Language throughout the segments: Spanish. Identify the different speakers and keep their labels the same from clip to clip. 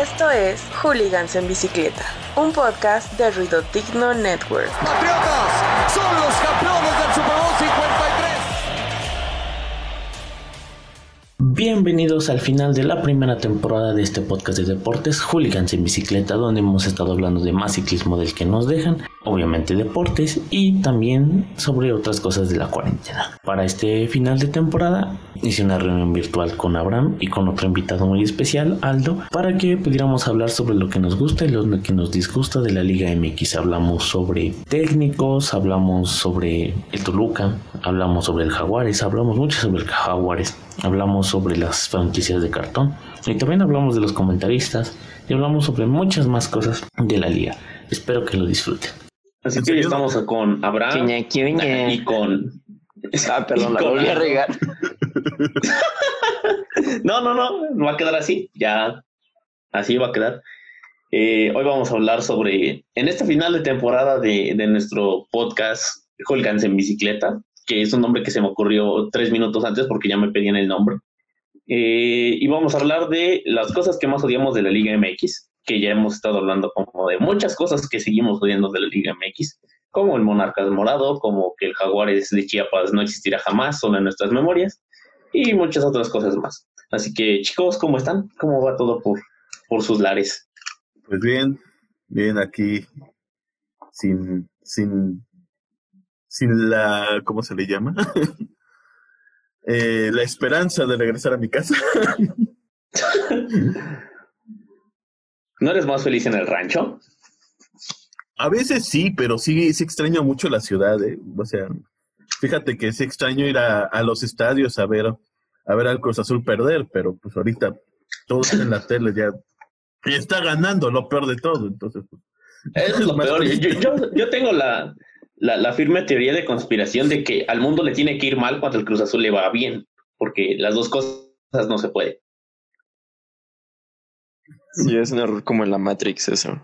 Speaker 1: Esto es Hooligans en Bicicleta, un podcast de Ruido Digno Network.
Speaker 2: Bienvenidos al final de la primera temporada de este podcast de deportes Hooligans en Bicicleta, donde hemos estado hablando de más ciclismo del que nos dejan, obviamente deportes y también sobre otras cosas de la cuarentena. Para este final de temporada hice una reunión virtual con Abraham y con otro invitado muy especial, Aldo, para que pudiéramos hablar sobre lo que nos gusta y lo que nos disgusta de la Liga MX. Hablamos sobre técnicos, hablamos sobre el Toluca, hablamos sobre el Jaguares, hablamos mucho sobre el Jaguares, hablamos sobre las franquicias de cartón y también hablamos de los comentaristas y hablamos sobre muchas más cosas de la liga. Espero que lo disfruten. Así que hoy estamos con Abraham
Speaker 3: Quiña, quiña.
Speaker 2: y con
Speaker 3: Ah, perdón, la volví a regar.
Speaker 2: no, no, no, va a quedar así, ya así va a quedar. Eh, hoy vamos a hablar sobre, en este final de temporada de, de nuestro podcast Hooligans en Bicicleta, que es un nombre que se me ocurrió tres minutos antes porque ya me pedían el nombre. Eh, y vamos a hablar de las cosas que más odiamos de la Liga MX, que ya hemos estado hablando como de muchas cosas que seguimos odiando de la Liga MX, como el Monarcas Morado, como que el Jaguares de Chiapas no existirá jamás, solo en nuestras memorias, y muchas otras cosas más. Así que chicos, ¿cómo están? ¿Cómo va todo por, por sus lares?
Speaker 4: Pues bien, bien aquí, sin, sin, sin la, ¿cómo se le llama? Eh, la esperanza de regresar a mi casa.
Speaker 2: ¿No eres más feliz en el rancho?
Speaker 4: A veces sí, pero sí, sí extraño mucho la ciudad. eh. O sea, fíjate que sí extraño ir a, a los estadios a ver, a ver al Cruz Azul perder, pero pues ahorita todo está en la tele ya. Y está ganando lo peor de todo, entonces pues,
Speaker 2: Eso es lo peor.
Speaker 4: feliz.
Speaker 2: Yo, yo, yo tengo la, la, la firme teoría de conspiración de que al mundo le tiene que ir mal cuando el Cruz Azul le va bien, porque las dos cosas no se puede.
Speaker 3: Sí, es un error como en la Matrix eso.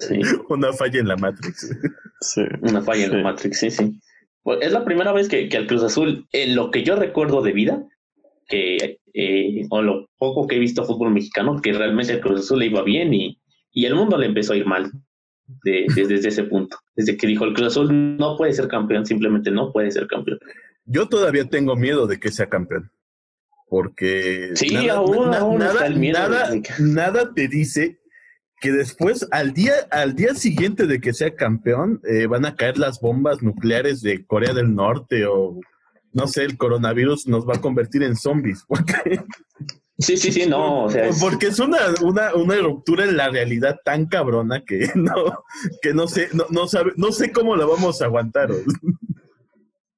Speaker 2: Sí,
Speaker 4: una falla en la Matrix.
Speaker 3: Sí.
Speaker 2: una falla en
Speaker 3: Sí.
Speaker 2: la Matrix, sí, sí. Pues es la primera vez que, que al Cruz Azul, en lo que yo recuerdo de vida, que eh, o lo poco que he visto fútbol mexicano, que realmente el Cruz Azul le iba bien y, y el mundo le empezó a ir mal de- desde, desde ese punto. Desde que dijo el Cruz Azul no puede ser campeón, simplemente no puede ser campeón.
Speaker 4: Yo todavía tengo miedo de que sea campeón. Porque
Speaker 2: Sí, aún- aún
Speaker 4: nada, nada, nada te dice que después, al día, al día siguiente de que sea campeón, eh, van a caer las bombas nucleares de Corea del Norte o no sé, el coronavirus nos va a convertir en zombies. Porque,
Speaker 2: Sí, sí, sí, no, o sea, es-
Speaker 4: porque es una, una, una ruptura en la realidad tan cabrona que no, que no sé, no, no sabe, no sé cómo la vamos a aguantar.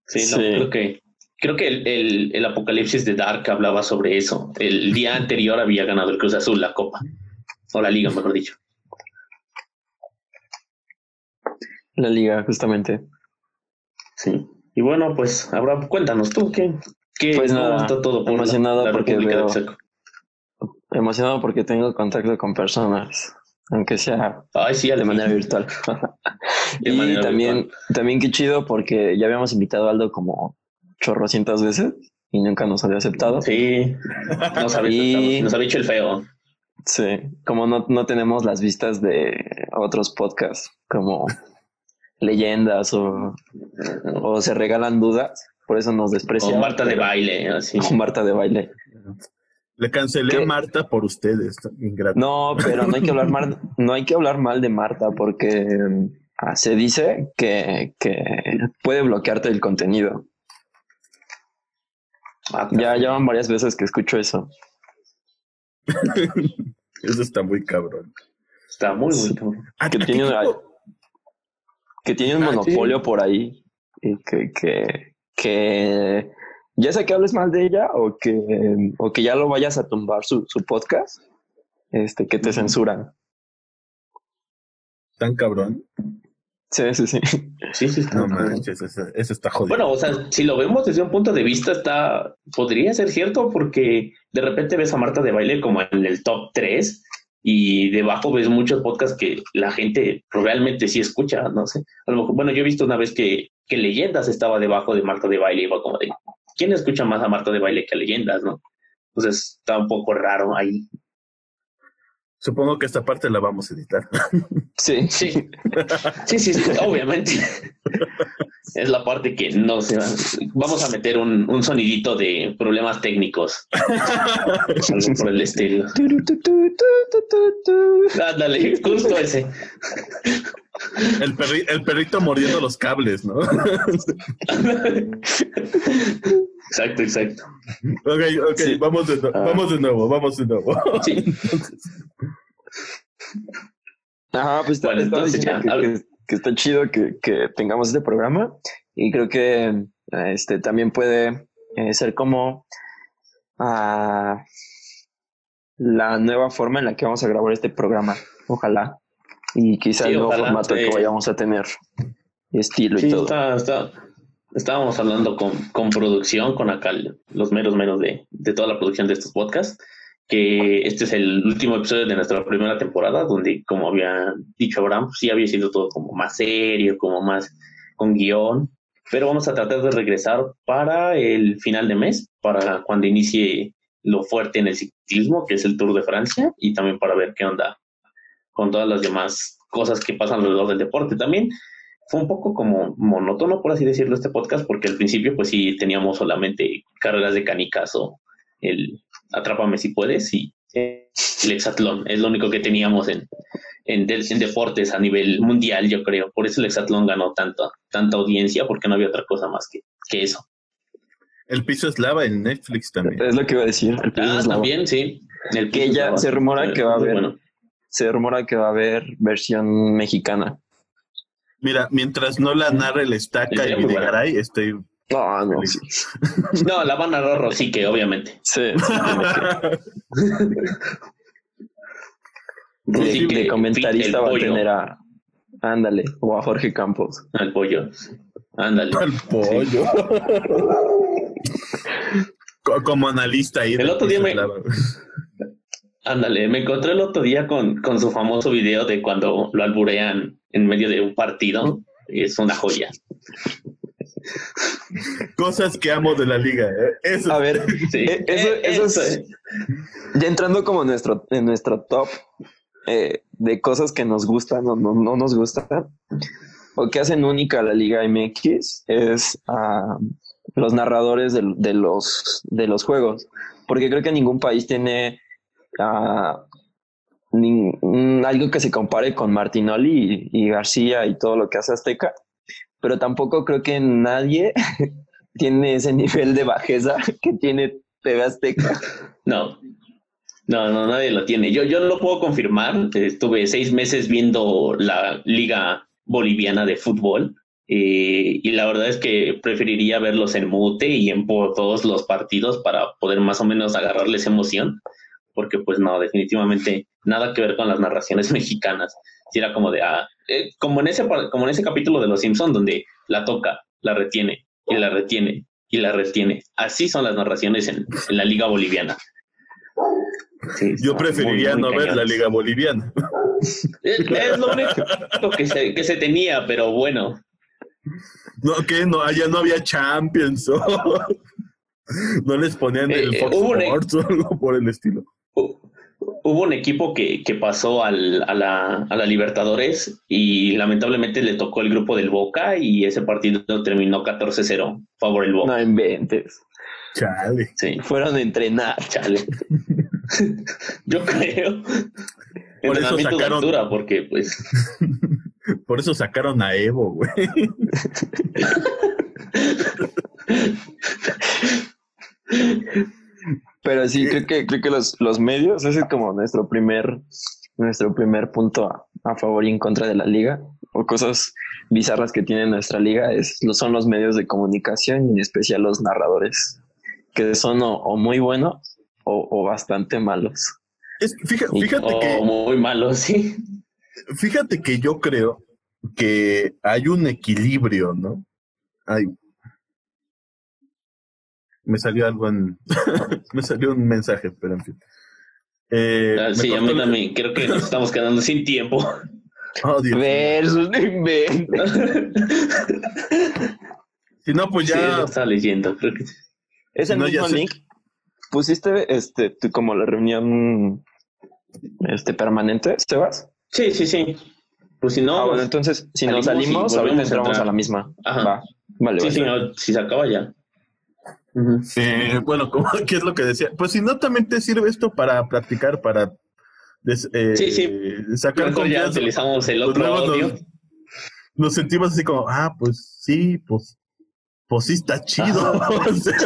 Speaker 2: Sí, no,
Speaker 3: Sí.
Speaker 2: creo que creo que el, el, el apocalipsis de Dark hablaba sobre eso. El día anterior había ganado el Cruz Azul la Copa, o la Liga, mejor dicho.
Speaker 3: La liga, justamente.
Speaker 2: Sí. Y bueno, pues, Abraham, cuéntanos tú, ¿qué, qué
Speaker 3: Pues nada,
Speaker 2: está todo por la-
Speaker 3: emocionado
Speaker 2: la,
Speaker 3: porque
Speaker 2: República
Speaker 3: veo-? Emocionado porque tengo contacto con personas, aunque sea
Speaker 2: Ay, sí,
Speaker 3: de manera virtual.
Speaker 2: De
Speaker 3: y
Speaker 2: manera
Speaker 3: también,
Speaker 2: virtual.
Speaker 3: también qué chido porque ya habíamos invitado a Aldo como chorrocientas veces y nunca nos había aceptado.
Speaker 2: Sí, nos había,
Speaker 3: Y-
Speaker 2: nos había hecho el feo.
Speaker 3: Sí, como no, no tenemos las vistas de otros podcasts, como leyendas o, o se regalan dudas, por eso nos desprecia.
Speaker 2: O Marta de baile, así.
Speaker 3: O Marta de baile.
Speaker 4: Le cancelé
Speaker 3: ¿Qué?
Speaker 4: a Marta por ustedes, ingrato.
Speaker 3: No, pero no hay que hablar mal, no hay que hablar mal de Marta porque ah, se dice que, que puede bloquearte el contenido.
Speaker 2: Ah,
Speaker 3: Ya, ya van varias veces que escucho eso.
Speaker 4: Eso está muy cabrón.
Speaker 2: Está muy, muy
Speaker 3: Sí.
Speaker 2: cabrón.
Speaker 4: ¿A-
Speaker 3: Que tiene una-
Speaker 4: equipo-
Speaker 3: que tiene un
Speaker 4: Ah,
Speaker 3: monopolio por ahí y que, que, que ya sea que hables mal de ella o que, o que ya lo vayas a tumbar su, su podcast, este, que te censuran.
Speaker 4: tan cabrón?
Speaker 3: Sí, sí, sí.
Speaker 2: Sí, sí, está
Speaker 4: No
Speaker 2: cabrón.
Speaker 4: manches, eso, eso está jodido.
Speaker 2: Bueno, o sea, si lo vemos desde un punto de vista, está, podría ser cierto porque de repente ves a Marta de baile como en el top 3 y debajo ves muchos podcasts que la gente realmente sí escucha, no sé. A lo mejor, bueno, yo he visto una vez que, que Leyendas estaba debajo de Marta de baile y iba como de, ¿quién escucha más a Marta de baile que a Leyendas, no? Entonces está un poco raro ahí.
Speaker 4: Supongo que esta parte la vamos a editar.
Speaker 3: Sí.
Speaker 2: Sí, sí, sí, sí, obviamente. Es la parte que no se va. Vamos a meter un, un sonidito de problemas técnicos. Algo por el estilo. Ándale, justo ese.
Speaker 4: El, perri- el perrito mordiendo los cables, ¿no?
Speaker 2: Exacto, exacto.
Speaker 4: ok, ok,
Speaker 3: Sí.
Speaker 4: vamos, de nu-
Speaker 3: Ah.
Speaker 4: vamos de nuevo, vamos de nuevo.
Speaker 2: Sí.
Speaker 3: Ajá, pues está,
Speaker 2: Bueno, entonces ya,
Speaker 3: que,
Speaker 2: hab-
Speaker 3: que- que está chido que, que tengamos este programa y creo que este también puede eh, ser como ah, la nueva forma en la que vamos a grabar este programa. Ojalá. Y quizá
Speaker 2: Sí,
Speaker 3: el nuevo
Speaker 2: ojalá,
Speaker 3: formato
Speaker 2: sí.
Speaker 3: que vayamos a tener. Estilo y todo.
Speaker 2: está, está- estábamos hablando con, con producción, con acá los meros menos de, de toda la producción de estos podcasts, que este es el último episodio de nuestra primera temporada, donde, como había dicho Abraham, pues sí había sido todo como más serio, como más con guion, pero vamos a tratar de regresar para el final de mes, para cuando inicie lo fuerte en el ciclismo, que es el Tour de Francia, y también para ver qué onda con todas las demás cosas que pasan alrededor del deporte también fue un poco como monótono, por así decirlo, este podcast, porque al principio, pues sí, teníamos solamente carreras de canicas o el Atrápame si puedes y el hexatlón. Es lo único que teníamos en, en, de- en deportes a nivel mundial, yo creo. Por eso el hexatlón ganó tanta, tanta audiencia, porque no había otra cosa más que, que eso.
Speaker 4: El piso es lava en Netflix también.
Speaker 3: Es lo que iba a decir. el piso
Speaker 2: Ah,
Speaker 3: es lava.
Speaker 2: también, sí. El
Speaker 3: Que ya se rumora que va a haber-
Speaker 2: bueno.
Speaker 3: Se rumora que va a haber versión mexicana.
Speaker 4: Mira, mientras no la narre el estaca y. Videgaray, estoy.
Speaker 3: No, no, sí.
Speaker 2: No, la van a narrar Rosique, obviamente.
Speaker 3: Sí,
Speaker 2: Rosique,
Speaker 3: de comentarista va a tener a. Ándale, o a Jorge Campos.
Speaker 2: Al pollo. Ándale.
Speaker 4: Al pollo. Co- Como analista ahí.
Speaker 2: El otro día me-. Ándale, me encontré el otro día con, con su famoso video de cuando lo alburean en medio de un partido. Es una joya.
Speaker 4: Cosas que amo de la liga. ¿eh? Eso.
Speaker 3: A ver,
Speaker 2: Sí.
Speaker 3: Eh, eso-
Speaker 2: Eh,
Speaker 3: eso es- ya entrando como en nuestro, en nuestro top eh, de cosas que nos gustan o no, no nos gustan, o que hacen única a la Liga MX, es ah, los narradores de, los, de los juegos. Porque creo que ningún país tiene ah, nin- mm, algo que se compare con Martinoli y, y García y todo lo que hace Azteca. Pero tampoco creo que nadie tiene ese nivel de bajeza que tiene TV Azteca.
Speaker 2: No. No, no, nadie lo tiene. Yo, yo no lo puedo confirmar. Estuve seis meses viendo la Liga Boliviana de Fútbol. eh, y la verdad es que preferiría verlos en mute y en todos los partidos para poder más o menos agarrarles emoción. Porque, pues, no, definitivamente nada que ver con las narraciones mexicanas. Si era como de, ah, eh, como, en ese, como en ese capítulo de Los Simpson donde la toca, la retiene y la retiene y la retiene. Así son las narraciones en, en la Liga Boliviana. Sí,
Speaker 4: Yo preferiría
Speaker 2: muy, muy
Speaker 4: no ver
Speaker 2: cañón.
Speaker 4: la liga boliviana.
Speaker 2: Es, es lo único que se, que se tenía, pero bueno.
Speaker 4: No, que no, allá no había Champions. o no les ponían el
Speaker 2: Eh,
Speaker 4: Fox Sports o algo por el estilo.
Speaker 2: Hu- Hubo un equipo que, que pasó al- a, la, a la Libertadores y lamentablemente le tocó el grupo del Boca y ese partido terminó 14-0 favor el Boca.
Speaker 3: No inventes.
Speaker 4: Chale.
Speaker 2: Sí,
Speaker 3: Fueron a entrenar.
Speaker 2: chale. Yo creo.
Speaker 4: Por eso sacaron-
Speaker 2: altura, porque pues
Speaker 4: Por eso sacaron a Evo, güey.
Speaker 3: Pero sí, creo que, creo que los, los medios, ese es como nuestro primer, nuestro primer punto a, a favor y en contra de la liga, o cosas bizarras que tiene nuestra liga, es, son los medios de comunicación y en especial los narradores, que son o, o muy buenos o, o bastante malos.
Speaker 4: Es- fija-
Speaker 3: Y-
Speaker 4: fíjate
Speaker 2: oh,
Speaker 4: que
Speaker 2: muy malo, sí.
Speaker 4: Fíjate que yo creo que hay un equilibrio, ¿no? Hay... Me salió algo en... me salió un mensaje, pero en fin. Eh,
Speaker 2: Ah,
Speaker 4: me
Speaker 2: sí, a mí
Speaker 4: el-
Speaker 2: también. Creo que nos estamos quedando sin tiempo.
Speaker 4: Oh, Dios.
Speaker 3: Versus.
Speaker 4: Si no, pues
Speaker 2: Sí, lo
Speaker 4: ya...
Speaker 2: estaba leyendo. Creo que
Speaker 3: Es el
Speaker 4: No, ya
Speaker 3: mismo
Speaker 4: sé.
Speaker 3: link. Pusiste este tú, como la reunión este permanente, Sebas.
Speaker 2: Sí, sí, sí. Pues si no.
Speaker 3: Ah, bueno, entonces, si nos
Speaker 2: salimos
Speaker 3: ahorita
Speaker 2: a
Speaker 3: entramos
Speaker 2: entrar.
Speaker 3: a la misma.
Speaker 2: Ajá.
Speaker 3: Va. Vale,
Speaker 2: sí,
Speaker 3: vale.
Speaker 2: sí, no, si se acaba ya.
Speaker 4: Eh, bueno, como, ¿qué es lo que decía? Pues si no, también te sirve esto para practicar, para des- eh,
Speaker 2: Sí, sí.
Speaker 4: sacar
Speaker 2: ya utilizamos el
Speaker 4: Pues
Speaker 2: otro audio.
Speaker 4: nos, nos sentimos así como, ah, pues sí, pues, pues sí está chido. O sea,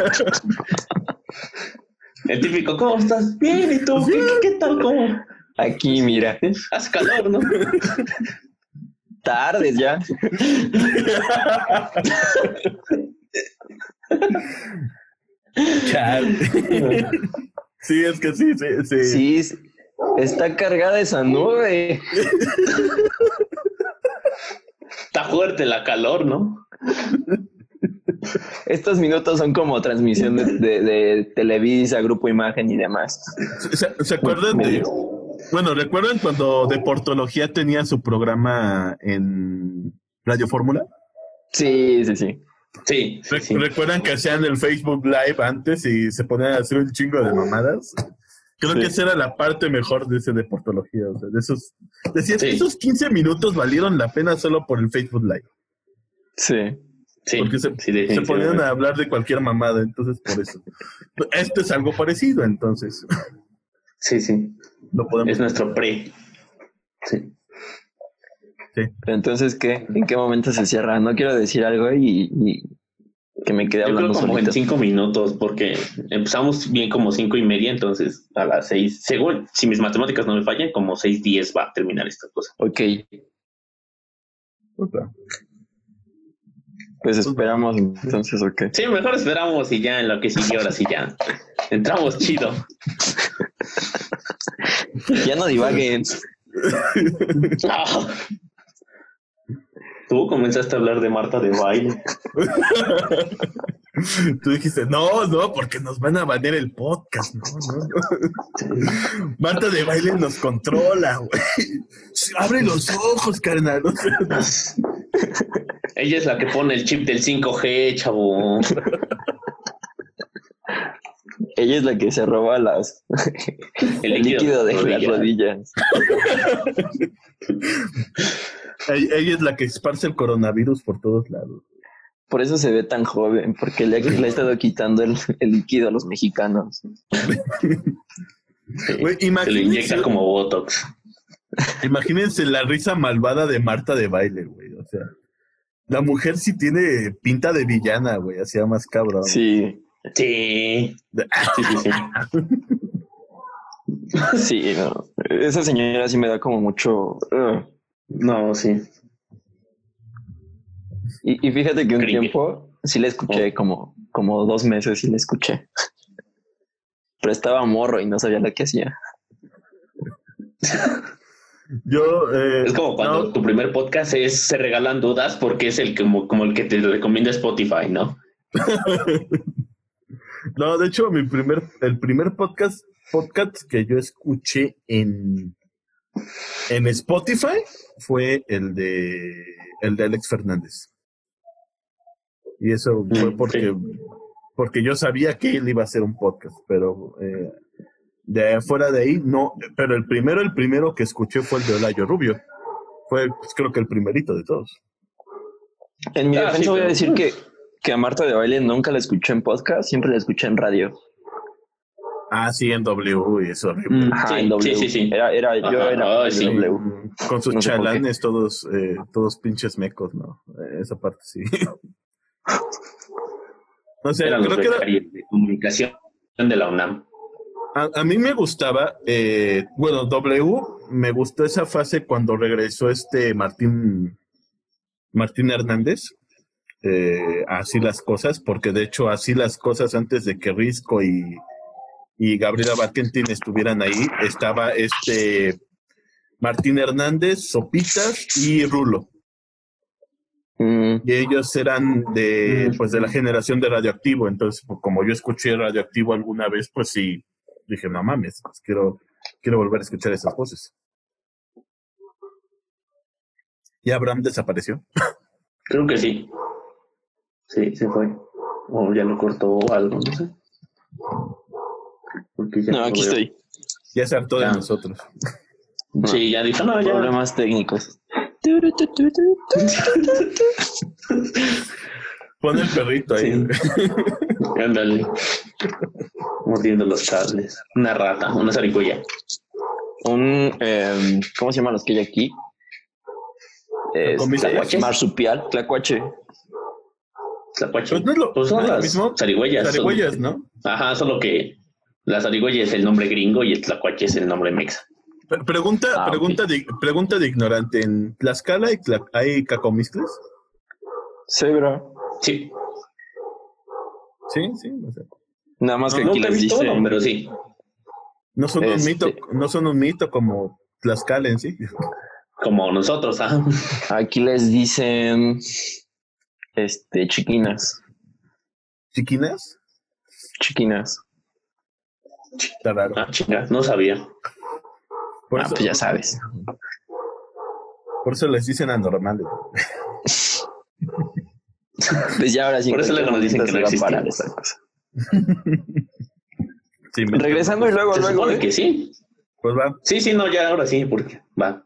Speaker 2: El típico, ¿cómo estás? Bien, ¿y tú? ¿Qué, qué, qué tal? ¿Cómo?
Speaker 3: Aquí, mira.
Speaker 2: Hace calor, ¿no?
Speaker 3: Tardes ya.
Speaker 4: Sí, es que sí, sí, sí.
Speaker 3: Sí, es- está cargada esa nube.
Speaker 2: Está fuerte la calor, ¿no?
Speaker 3: Estos minutos son como transmisión de, de- de Televisa, Grupo Imagen y demás.
Speaker 4: ¿Se, se acuerdan de.? Bueno, ¿recuerdan cuando Deportología tenía su programa en Radio Fórmula?
Speaker 3: Sí, sí, sí.
Speaker 2: Sí, sí,
Speaker 4: Re-
Speaker 2: sí.
Speaker 4: ¿Recuerdan que hacían el Facebook Live antes y se ponían a hacer un chingo de mamadas? Creo
Speaker 3: Sí.
Speaker 4: que esa era la parte mejor de ese Deportología. O sea, de esos. Decías que esos 15 minutos valieron la pena solo por el Facebook Live.
Speaker 3: Sí.
Speaker 2: Sí,
Speaker 4: Porque se, se ponían a hablar de cualquier mamada, entonces por eso. Esto es algo parecido, entonces.
Speaker 2: Sí, sí.
Speaker 4: Lo podemos.
Speaker 2: Es nuestro pre. Sí.
Speaker 3: Pero entonces, ¿qué? ¿En qué momento se cierra? No quiero decir algo y, y que me quede
Speaker 2: Yo creo
Speaker 3: hablando
Speaker 2: como
Speaker 3: solito.
Speaker 2: en cinco minutos, porque empezamos bien como cinco y media, entonces a las seis, según si mis matemáticas no me fallan, como seis diez va a terminar esta cosa.
Speaker 3: Ok,
Speaker 4: Puta.
Speaker 3: pues esperamos entonces, ok.
Speaker 2: Sí, mejor esperamos y ya en lo que sigue ahora sí ya entramos chido.
Speaker 3: Ya no divaguen.
Speaker 2: Ah. Tú comenzaste a hablar de Marta de baile.
Speaker 4: Tú dijiste, no, no, porque nos van a banear el podcast. No, no, no. Marta de baile nos controla, güey. Abre los ojos, carnal.
Speaker 2: Ella es la que pone el chip del 5G, chavo.
Speaker 3: Ella es la que se roba las
Speaker 2: El
Speaker 3: el líquido de las
Speaker 2: rodilla.
Speaker 3: rodillas.
Speaker 4: ella es la que esparce el coronavirus por todos lados.
Speaker 3: Por eso se ve tan joven, porque le, ha- le ha estado quitando el, el líquido a los mexicanos.
Speaker 2: Se lo
Speaker 4: imagínense,
Speaker 2: inyecta como Botox.
Speaker 4: imagínense la risa malvada de Marta de baile, güey. O sea, la mujer sí tiene pinta de villana, güey. Hacía más cabrón.
Speaker 3: Sí,
Speaker 2: Sí. Sí, sí, sí.
Speaker 3: sí, no. Esa señora sí me da como mucho... ugh.
Speaker 2: No, sí.
Speaker 3: Y, y fíjate que un
Speaker 2: Creepy.
Speaker 3: tiempo sí la escuché como, como dos meses sí la escuché. Pero estaba morro y no sabía lo que hacía.
Speaker 4: Yo, eh,
Speaker 2: Es como cuando
Speaker 4: no,
Speaker 2: tu primer podcast es Se Regalan Dudas porque es el como, como el que te recomienda Spotify, ¿no?
Speaker 4: No, de hecho, mi primer, el primer podcast, podcast que yo escuché en, en Spotify fue el de el de Alex Fernández. Y eso fue
Speaker 2: Mm,
Speaker 4: porque,
Speaker 2: sí.
Speaker 4: porque yo sabía que él iba a hacer un podcast, pero eh, de fuera de ahí, no. Pero el primero, el primero que escuché fue el de Olayo Rubio. Fue, pues, creo que el primerito de todos.
Speaker 3: En mi
Speaker 2: Ah,
Speaker 3: defensa
Speaker 2: sí,
Speaker 3: voy a decir que, que a Marta de Baile nunca la escuché en podcast, siempre la escuché en radio.
Speaker 4: Ah, sí, en W, y es horrible.
Speaker 3: Ajá,
Speaker 2: Sí,
Speaker 3: en W.
Speaker 2: sí, sí, sí.
Speaker 3: Era, era, yo era
Speaker 2: sí.
Speaker 3: W.
Speaker 4: Mm, Con sus
Speaker 3: No
Speaker 4: chalanes todos, eh, todos pinches mecos, ¿no? Eh, esa parte sí. No sé,
Speaker 2: Eran los
Speaker 4: creo que era-
Speaker 2: de comunicación de la UNAM.
Speaker 4: a, a mí me gustaba, eh, bueno, W, me gustó esa fase cuando regresó este Martín, Martín Hernández, eh, así las cosas, porque de hecho así las cosas antes de que Risco y, y Gabriela Barkentin estuvieran ahí, estaba este Martín Hernández, Sopitas y Rulo.
Speaker 3: Mm,
Speaker 4: Y ellos eran de,
Speaker 2: Mm.
Speaker 4: pues, de la generación de radioactivo. Entonces, pues, como yo escuché radioactivo alguna vez, pues sí, dije, no mames, pues, quiero, quiero volver a escuchar esas voces. Y Abraham desapareció.
Speaker 2: Creo que sí. Sí, se fue. O ya lo cortó algo, no sé. Porque ya
Speaker 3: no, aquí
Speaker 2: veo.
Speaker 3: estoy.
Speaker 4: Ya se hartó de nosotros.
Speaker 2: Sí, ya dijo, no, ya.
Speaker 3: Problemas técnicos.
Speaker 4: Pon el perrito ahí.
Speaker 2: Ándale. Mordiendo los cables. Una rata, una zarigüeya.
Speaker 3: Un, em, ¿cómo se llaman los que hay aquí? Es,
Speaker 4: comiste?
Speaker 3: tlacuache. marsupial, tlacuache.
Speaker 2: Tlacuache.
Speaker 4: Pues no es lo,
Speaker 2: Pues son
Speaker 4: no es lo
Speaker 2: las
Speaker 4: mismo.
Speaker 2: zarigüeyas. son-
Speaker 4: Zarigüeyas, ¿no?
Speaker 2: Ajá, solo que la zarigüeya es el nombre gringo y el tlacuache es el nombre mexa.
Speaker 4: Pre- Pregunta,
Speaker 3: Ah,
Speaker 4: pregunta, de, pregunta de ignorante. ¿En Tlaxcala hay, hay cacomistles?
Speaker 3: Sí, bro.
Speaker 2: Sí,
Speaker 4: Sí, sí. o sea,
Speaker 3: Nada más que
Speaker 2: no
Speaker 3: aquí
Speaker 2: he
Speaker 3: les dicen.
Speaker 2: pero sí.
Speaker 4: no son un
Speaker 3: Este-
Speaker 4: mito, no son un mito como Tlaxcala en sí.
Speaker 2: Como nosotros, ajá.
Speaker 3: Aquí les dicen. Este, chiquinas.
Speaker 4: ¿Chiquinas?
Speaker 3: Chiquinas.
Speaker 4: Está raro.
Speaker 2: Ah, chinga, no sabía.
Speaker 4: Por,
Speaker 3: Ah,
Speaker 4: eso,
Speaker 3: pues ya sabes.
Speaker 4: por eso les dicen anormales.
Speaker 3: Pues ya ahora sí.
Speaker 2: Por eso luego nos dicen que no
Speaker 3: parar esa cosa.
Speaker 4: Sí,
Speaker 3: Regresando y luego,
Speaker 2: Se
Speaker 3: luego.
Speaker 2: supone
Speaker 3: ¿eh?
Speaker 2: que sí.
Speaker 4: Pues va.
Speaker 2: Sí, sí, no, ya ahora sí, porque va.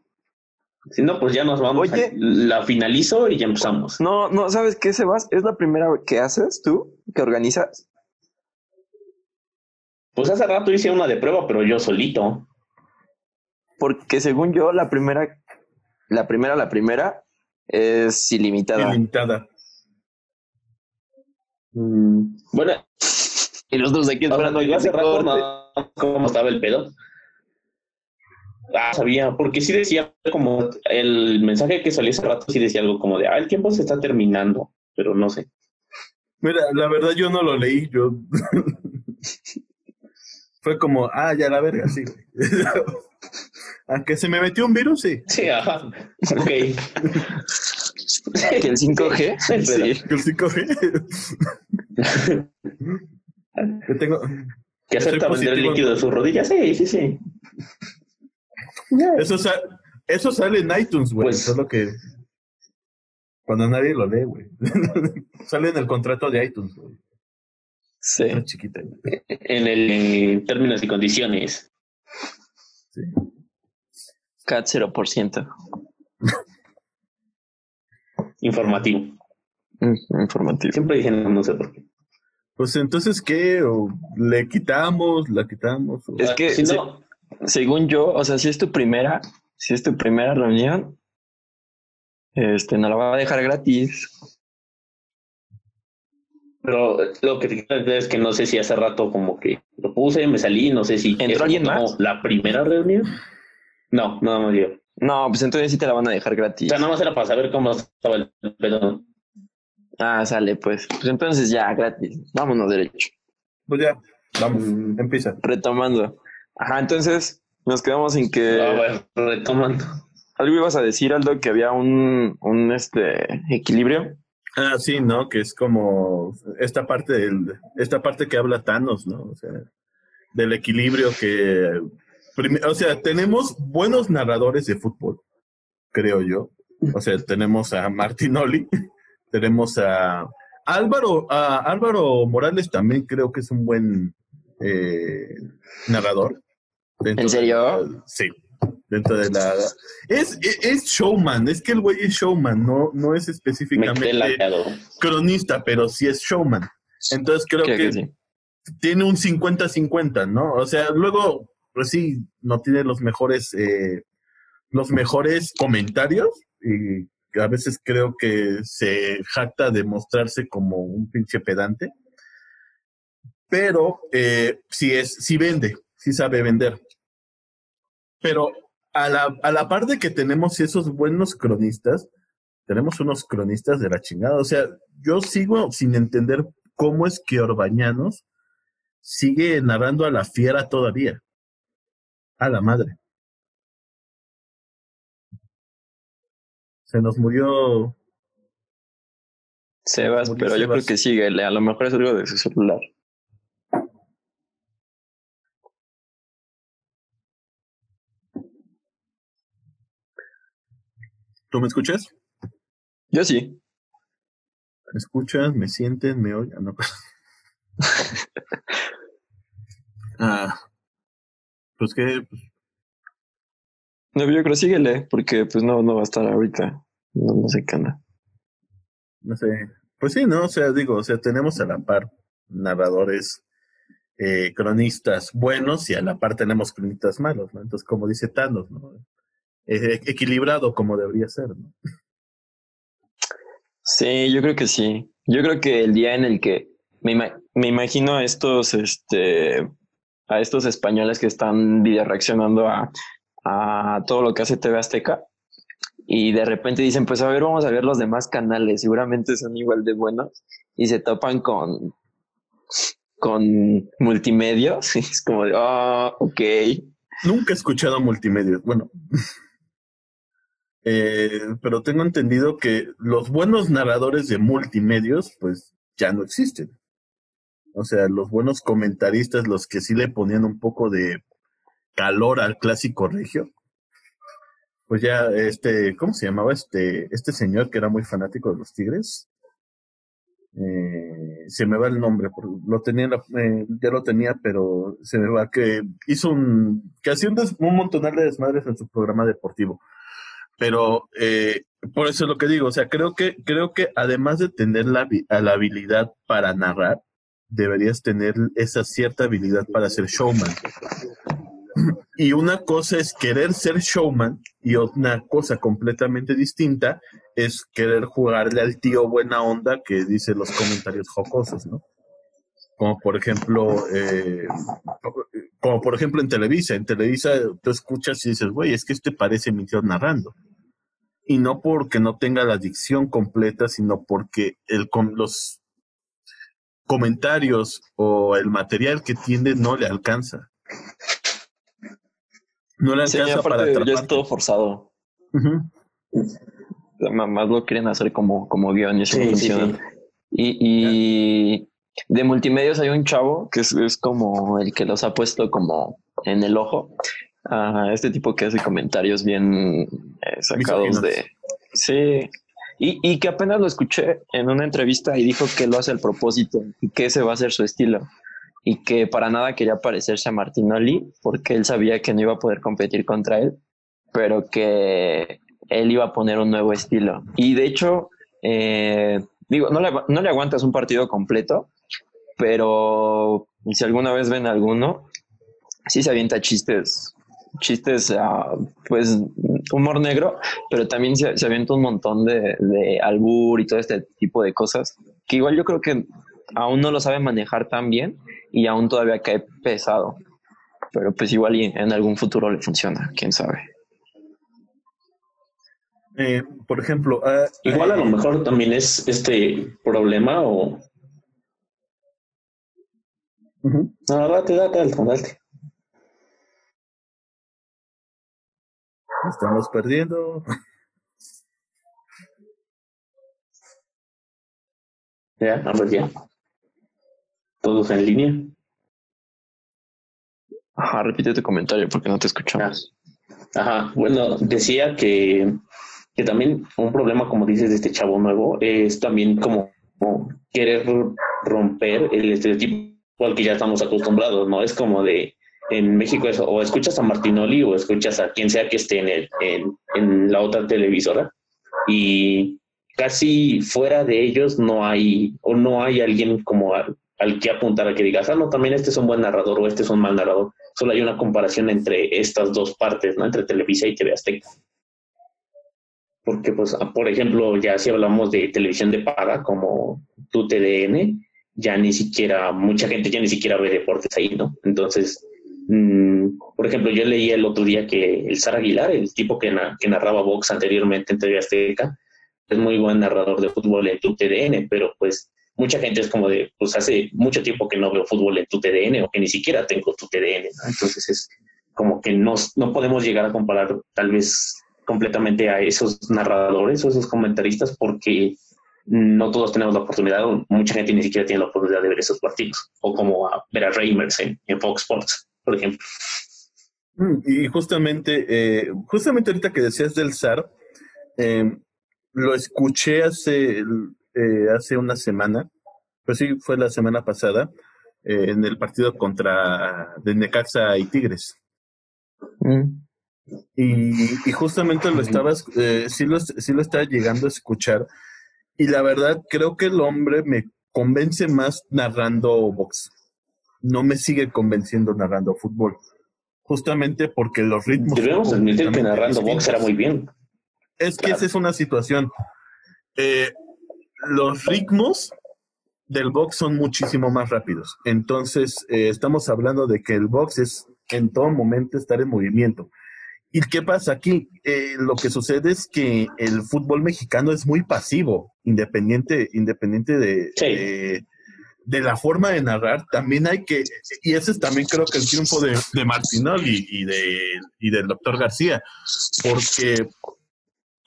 Speaker 2: Si no, pues ya nos vamos.
Speaker 3: Oye.
Speaker 2: a- la finalizo y ya empezamos.
Speaker 3: No, no, ¿sabes qué, Sebas? ¿Es la primera que haces tú? ¿Que organizas?
Speaker 2: Pues hace rato hice una de prueba, pero yo solito.
Speaker 3: Porque según yo, la primera, la primera, la primera es ilimitada.
Speaker 4: Ilimitada.
Speaker 2: Mm, Bueno,
Speaker 3: y los dos aquí
Speaker 2: o sea,
Speaker 3: esperando
Speaker 2: yo hace rato no, cómo estaba el pedo. Ah, sabía, porque sí decía como el mensaje que salió hace rato, sí decía algo como de, ah, el tiempo se está terminando, pero no sé.
Speaker 4: Mira, la verdad yo no lo leí, yo fue como, ah, ya la verga, sí. güey. ¿A que se me metió un virus? Sí.
Speaker 2: Sí, ajá. Ok.
Speaker 3: Que el 5G.
Speaker 2: Sí,
Speaker 3: sí.
Speaker 4: Que el 5G. Yo tengo,
Speaker 2: ¿Que acepta vender el líquido de sus rodillas? Sí, sí, sí.
Speaker 4: eso, sa- eso sale en iTunes, güey.
Speaker 2: Pues-
Speaker 4: Solo que cuando nadie lo lee, güey. sale en el contrato de iTunes, güey.
Speaker 3: Sí.
Speaker 4: Chiquita.
Speaker 2: En el en términos y condiciones.
Speaker 4: Sí.
Speaker 3: CAT 0%.
Speaker 2: Informativo.
Speaker 3: Informativo.
Speaker 2: Siempre dije, no, no sé por qué.
Speaker 4: Pues entonces, ¿qué? ¿O ¿Le quitamos? ¿La quitamos? o-
Speaker 3: Es que
Speaker 2: si
Speaker 3: se-
Speaker 2: no,
Speaker 3: según yo, o sea, si es tu primera, si es tu primera reunión, este, no la va a dejar gratis.
Speaker 2: Pero lo que te quiero decir es que no sé si hace rato como que lo puse, me salí, no sé si.
Speaker 3: ¿Entró alguien más?
Speaker 2: ¿La primera reunión? No, no, no, yo.
Speaker 3: No, pues entonces sí te la van a dejar
Speaker 2: O
Speaker 3: gratis.
Speaker 2: sea, nada más era para saber cómo estaba el pedo.
Speaker 3: Ah, sale, pues. Pues entonces ya, gratis. Vámonos derecho.
Speaker 4: Pues ya, vamos,
Speaker 2: Mm.
Speaker 4: empieza.
Speaker 3: Retomando. Ajá, entonces nos quedamos en que
Speaker 2: A ver, retomando.
Speaker 3: algo ibas a decir, Aldo, que había un, un este equilibrio.
Speaker 4: Ah, sí, ¿no? Que es como esta parte del, esta parte que habla Thanos, ¿no? O sea, del equilibrio que, o sea, tenemos buenos narradores de fútbol, creo yo. O sea, tenemos a Martinoli, tenemos a Álvaro, a Álvaro Morales también creo que es un buen eh, narrador.
Speaker 3: ¿En serio?
Speaker 4: sí, dentro de la... Es, es, es showman, es que el güey es showman, no, no es
Speaker 2: Me
Speaker 4: específicamente cronista, pero sí es showman. Entonces creo
Speaker 3: Creo
Speaker 4: que,
Speaker 3: que sí.
Speaker 4: tiene un 50-50, ¿no? O sea, luego, pues sí, no tiene los mejores, eh, los mejores comentarios y a veces creo que se jacta de mostrarse como un pinche pedante. Pero eh, sí es, sí vende, sí sabe vender. Pero a la, a la par de que tenemos esos buenos cronistas, tenemos unos cronistas de la chingada. O sea, yo sigo sin entender cómo es que Orbañanos sigue narrando a la fiera todavía. A la madre. Se nos murió.
Speaker 3: Sebas,
Speaker 4: Murió
Speaker 3: pero yo creo que sigue. A lo mejor es algo de su celular.
Speaker 4: ¿Tú me escuchas?
Speaker 3: Yo sí.
Speaker 4: ¿Me escuchas? ¿Me sienten? ¿Me oyen? No. ah. Pues que, pues,
Speaker 3: No, yo creo síguele, porque pues no, no va a estar ahorita. No, no sé qué anda.
Speaker 4: no sé. Pues sí, ¿no? O sea, digo, o sea, tenemos a la par narradores, eh, cronistas buenos y a la par tenemos cronistas malos, ¿no? Entonces, como dice Thanos, ¿no? Eh, equilibrado como debería ser, ¿no?
Speaker 3: Sí, yo creo que sí. Yo creo que el día en el que me, ima- me imagino a estos, este, a estos españoles que están video reaccionando a, a todo lo que hace TV Azteca y de repente dicen, pues a ver, vamos a ver los demás canales, seguramente son igual de buenos y se topan con, con multimedios y es como de, ah, ok.
Speaker 4: Nunca he escuchado multimedia. Bueno, eh, pero tengo entendido que los buenos narradores de multimedios, pues ya no existen. O sea, los buenos comentaristas, los que sí le ponían un poco de calor al clásico regio. Pues ya, este, ¿cómo se llamaba este, este señor que era muy fanático de los Tigres? Eh, se me va el nombre, lo tenía, eh, ya lo tenía, pero se me va que hizo un, que hacía un, des- de desmadres en su programa deportivo. Pero eh, por eso es lo que digo, o sea, creo que, creo que además de tener la, la habilidad para narrar, deberías tener esa cierta habilidad para ser showman. Y una cosa es querer ser showman y otra cosa completamente distinta es querer jugarle al tío buena onda que dice los comentarios jocosos, ¿no? Como por ejemplo, eh, como por ejemplo en Televisa. En Televisa tú escuchas y dices, güey, es que este parece mi tío narrando. Y no porque no tenga la dicción completa, sino porque el, com- los comentarios o el material que tiene no le alcanza. No le
Speaker 3: Sí,
Speaker 4: alcanza para
Speaker 3: aparte ya es todo forzado.
Speaker 4: Ujú.
Speaker 3: Más lo quieren hacer como, como guion y eso no
Speaker 2: Sí, sí,
Speaker 3: funciona.
Speaker 2: sí.
Speaker 3: Y, y de multimedios hay un chavo que es, es como el que los ha puesto como en el ojo. A este tipo que hace comentarios bien eh, sacados de... Sí. Y, y que apenas lo escuché en una entrevista y dijo que lo hace al propósito y que ese va a ser su estilo. Y que para nada quería parecerse a Martinoli porque él sabía que no iba a poder competir contra él, pero que él iba a poner un nuevo estilo. Y de hecho, eh, digo, no le, no le aguantas un partido completo, pero si alguna vez ven alguno, sí se avienta chistes, chistes, ah, pues humor negro, pero también se, se avienta un montón de, de albur y todo este tipo de cosas, que igual yo creo que aún no lo sabe manejar tan bien y aún todavía cae pesado. Pero pues igual y en algún futuro le funciona, quién sabe.
Speaker 4: Eh, por ejemplo, ah,
Speaker 2: Igual a lo
Speaker 4: eh,
Speaker 2: mejor también es este problema o... No, date, date, date, date.
Speaker 4: Estamos perdiendo.
Speaker 2: Ya, a ver, ya. Todos en línea.
Speaker 3: Ajá, repite tu comentario porque no te escuchamos.
Speaker 2: Ajá, bueno, decía que, que también un problema, como dices, de este chavo nuevo es también como, como querer romper el estereotipo al que ya estamos acostumbrados, ¿no? Es como de, en México eso, o escuchas a Martinoli o escuchas a quien sea que esté en, el, en, en la otra televisora y casi fuera de ellos no hay, o no hay alguien como al, al que apuntar a que digas, ah, no, también este es un buen narrador o este es un mal narrador solo hay una comparación entre estas dos partes, ¿no? Entre Televisa y TV Azteca. Porque, pues, por ejemplo, ya si hablamos de televisión de paga, como tu TDN, ya ni siquiera, mucha gente ya ni siquiera ve deportes ahí, ¿no? Entonces, mmm, por ejemplo, yo leí el otro día que el Sara Aguilar, el tipo que narraba box anteriormente en TV Azteca, es muy buen narrador de fútbol en tu TDN, pero pues mucha gente es como de, pues hace mucho tiempo que no veo fútbol en tu TDN o que ni siquiera tengo tu TDN, ¿no? Entonces es como que no, no podemos llegar a comparar tal vez completamente a esos narradores o esos comentaristas porque no todos tenemos la oportunidad, o mucha gente ni siquiera tiene la oportunidad de ver esos partidos, o como a ver a Reimers en, en Fox Sports, por ejemplo.
Speaker 4: Mm, Y justamente, eh, justamente ahorita que decías del SAR, eh, lo escuché hace, eh, hace una semana, pues sí, fue la semana pasada, eh, en el partido contra de Necaxa y Tigres.
Speaker 3: Mm.
Speaker 4: Y, y justamente lo estabas, eh, sí, lo, sí lo estaba llegando a escuchar. Y la verdad, creo que el hombre me convence más narrando box. No me sigue convenciendo narrando fútbol. Justamente porque los ritmos.
Speaker 2: Debemos admitir que narrando box era muy bien.
Speaker 4: Es que
Speaker 2: Claro.
Speaker 4: esa es una situación. Eh, los ritmos del box son muchísimo más rápidos. Entonces, eh, estamos hablando de que el box es en todo momento estar en movimiento. ¿Y qué pasa aquí? Eh, lo que sucede es que el fútbol mexicano es muy pasivo, independiente, independiente de,
Speaker 2: Sí.
Speaker 4: de, de la forma de narrar. También hay que, y ese es también creo que el triunfo de, de Martinoli y, de, y del doctor García, porque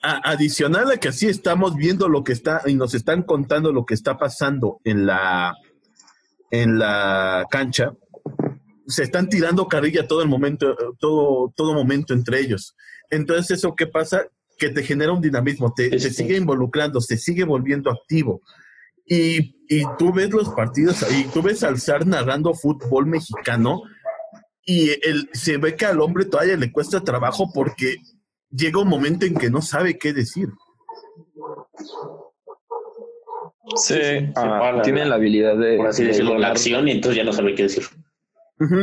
Speaker 4: a- adicional a que así estamos viendo lo que está y nos están contando lo que está pasando en la en la cancha se están tirando carrilla todo el momento todo todo momento entre ellos entonces eso qué pasa que te genera un dinamismo te, te
Speaker 2: Sí, sí.
Speaker 4: sigue involucrando se sigue volviendo activo y, y tú ves los partidos ahí tú ves al zar narrando fútbol mexicano y el, se ve que al hombre todavía le cuesta trabajo porque llega un momento en que no sabe qué decir.
Speaker 3: Sí,
Speaker 2: sí,
Speaker 3: ah,
Speaker 2: para-
Speaker 3: tienen la habilidad de,
Speaker 2: Por así
Speaker 3: de
Speaker 2: decirlo, la acción y entonces ya no sabe qué decir.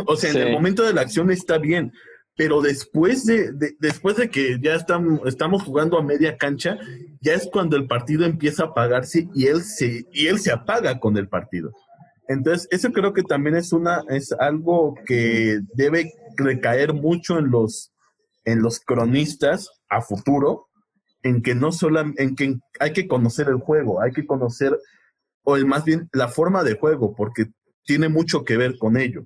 Speaker 4: O sea, en el momento de la acción está bien, pero después de, de- después de que ya estamos, estamos jugando a media cancha, ya es cuando el partido empieza a apagarse y él se, y él se apaga con el partido. Entonces, eso creo que también es una, es algo que debe recaer mucho en los, en los cronistas a futuro, en que no solo, en que hay que conocer el juego, hay que conocer, o más bien la forma de juego, porque tiene mucho que ver con ello.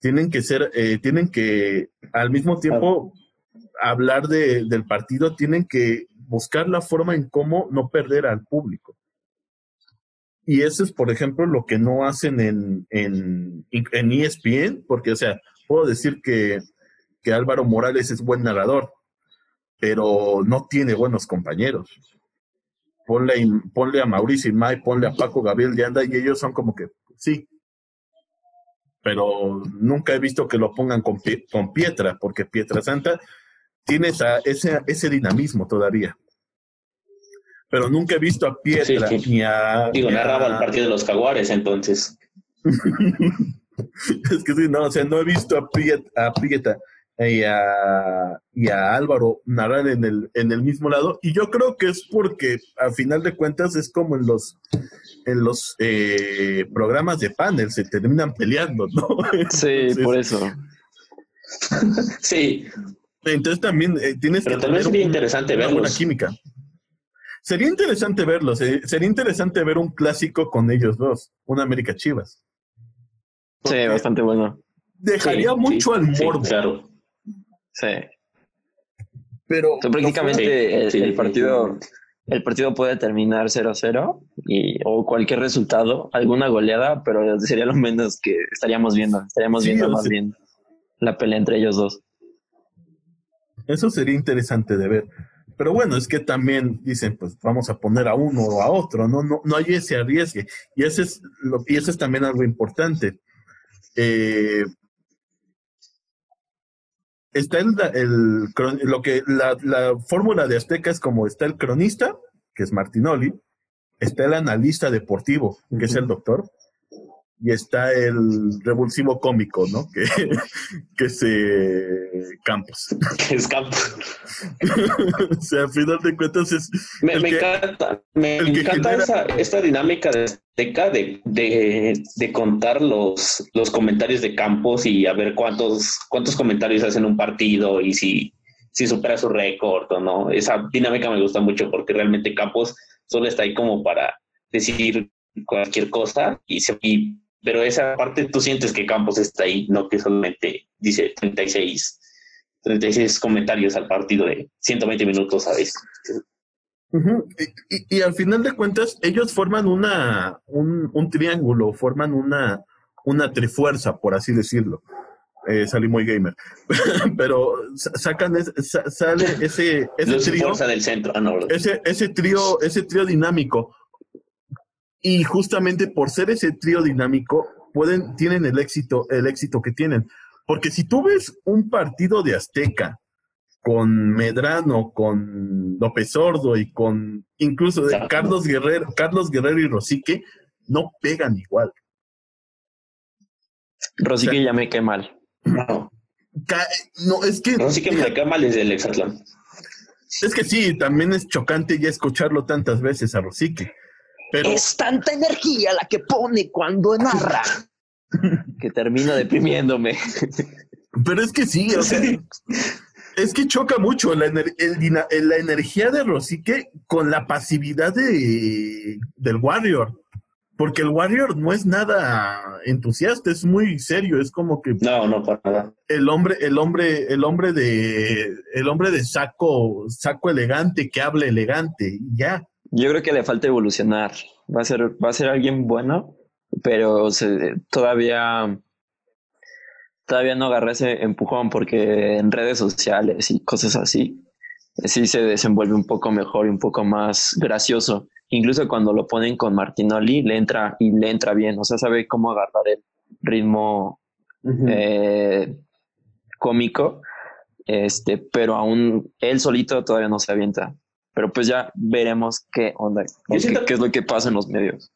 Speaker 4: Tienen que ser, eh, tienen que al mismo tiempo hablar de, del partido, tienen que buscar la forma en cómo no perder al público. Y eso es, por ejemplo, lo que no hacen en, en, en ESPN, porque, o sea, puedo decir que, que Álvaro Morales es buen narrador, pero no tiene buenos compañeros. Ponle, ponle a Mauricio Imay, ponle a Paco Gabriel de Anda y ellos son como que, sí. Pero nunca he visto que lo pongan con, Pie- con Pietra, porque Pietra Santa tiene esa, ese, ese dinamismo todavía. Pero nunca he visto a Pietra
Speaker 2: Sí, sí.
Speaker 4: ni a.
Speaker 2: Digo,
Speaker 4: ni a-
Speaker 2: narraba el partido de los jaguares, entonces.
Speaker 4: es que sí, no, o sea, no he visto a Prieta, a Prieta y, a, y a Álvaro narrar en el, en el mismo lado. Y yo creo que es porque, a final de cuentas, es como en los en los eh, programas de panel, se terminan peleando, ¿no?
Speaker 3: Sí,
Speaker 4: Entonces-
Speaker 3: por eso.
Speaker 2: Sí,
Speaker 4: Entonces también eh, tienes
Speaker 2: pero
Speaker 4: que
Speaker 2: tal vez
Speaker 4: tener
Speaker 2: sería
Speaker 4: un-
Speaker 2: interesante
Speaker 4: una buena química. Sería interesante verlos, eh, sería interesante ver un clásico con ellos dos, un América Chivas.
Speaker 3: Sí, bastante bueno.
Speaker 4: Dejaría
Speaker 2: Sí,
Speaker 4: mucho
Speaker 2: sí,
Speaker 4: al
Speaker 2: sí,
Speaker 4: morbo,
Speaker 2: claro.
Speaker 3: Sí.
Speaker 4: pero
Speaker 3: prácticamente
Speaker 2: Sí,
Speaker 3: el,
Speaker 2: sí,
Speaker 3: el partido el partido puede terminar 0-0 y o cualquier resultado, alguna goleada, pero sería lo menos que estaríamos viendo. Estaríamos
Speaker 4: Sí,
Speaker 3: viendo más bien la pelea entre ellos dos.
Speaker 4: Eso sería interesante de ver. Pero bueno, es que también dicen, pues vamos a poner a uno o a otro, ¿no? No, no hay ese arriesgue. Y ese es, lo, y eso es también algo importante. Eh, está el, el lo que la, la fórmula de Azteca es como está el cronista, que es Martinoli, está el analista deportivo, que es el doctor, y está el revulsivo cómico, ¿no? Que, que es eh, Campos.
Speaker 2: Que es campo.
Speaker 4: o sea, a final de cuentas es
Speaker 2: Me,
Speaker 4: el
Speaker 2: me
Speaker 4: que-
Speaker 2: encanta, me encanta
Speaker 4: genera-
Speaker 2: esa, esta dinámica de Azteca de, de, de contar los, los comentarios de Campos y a ver cuántos, cuántos comentarios hacen un partido y si, si supera su récord o no. Esa dinámica me gusta mucho porque realmente Campos solo está ahí como para decir cualquier cosa y, se, y- pero esa parte tú sientes que Campos está ahí, no que solamente dice 36, 36 comentarios al partido de 120 minutos, ¿sabes?
Speaker 4: Ujú. y, y- y al final de cuentas, ellos forman una, un, un triángulo, forman una, una trifuerza, por así decirlo. Eh, salí muy gamer. Pero sa- sacan, es- sa- sale ese, ese trío,
Speaker 2: del centro. Ah,
Speaker 4: ese, ese trío, ese trío dinámico. Y justamente por ser ese trío dinámico, pueden, tienen el éxito, el éxito que tienen. Porque si tú ves un partido de Azteca con Medrano, con López Sordo y con incluso de Carlos Guerrero, Carlos Guerrero y Rosique, no pegan igual.
Speaker 3: Rosique ya me cae mal.
Speaker 4: No. no, es que.
Speaker 2: Rosique me cae mal desde el Exatlán.
Speaker 4: Es que sí, también es chocante ya escucharlo tantas veces a Rosique. Pero...
Speaker 3: Es tanta energía la que pone cuando narra que termino deprimiéndome.
Speaker 4: Pero es que sí, o sea, es que choca mucho la, la energía de Rosique con la pasividad de, del Warrior. Porque el Warrior no es nada entusiasta, es muy serio, es como que
Speaker 2: no, no para nada.
Speaker 4: El hombre, el hombre, el hombre de el hombre de saco, saco elegante que hable elegante, ya.
Speaker 3: Yo creo que le falta evolucionar. Va a ser, va a ser alguien bueno, pero todavía todavía no agarré ese empujón porque en redes sociales y cosas así sí se desenvuelve un poco mejor y un poco más gracioso incluso cuando lo ponen con Martinoli, le entra y le entra bien, o sea, sabe cómo agarrar el ritmo eh, cómico, este, pero aún él solito todavía no se avienta. Pero pues ya veremos qué onda, qué, es lo que pasa en los medios.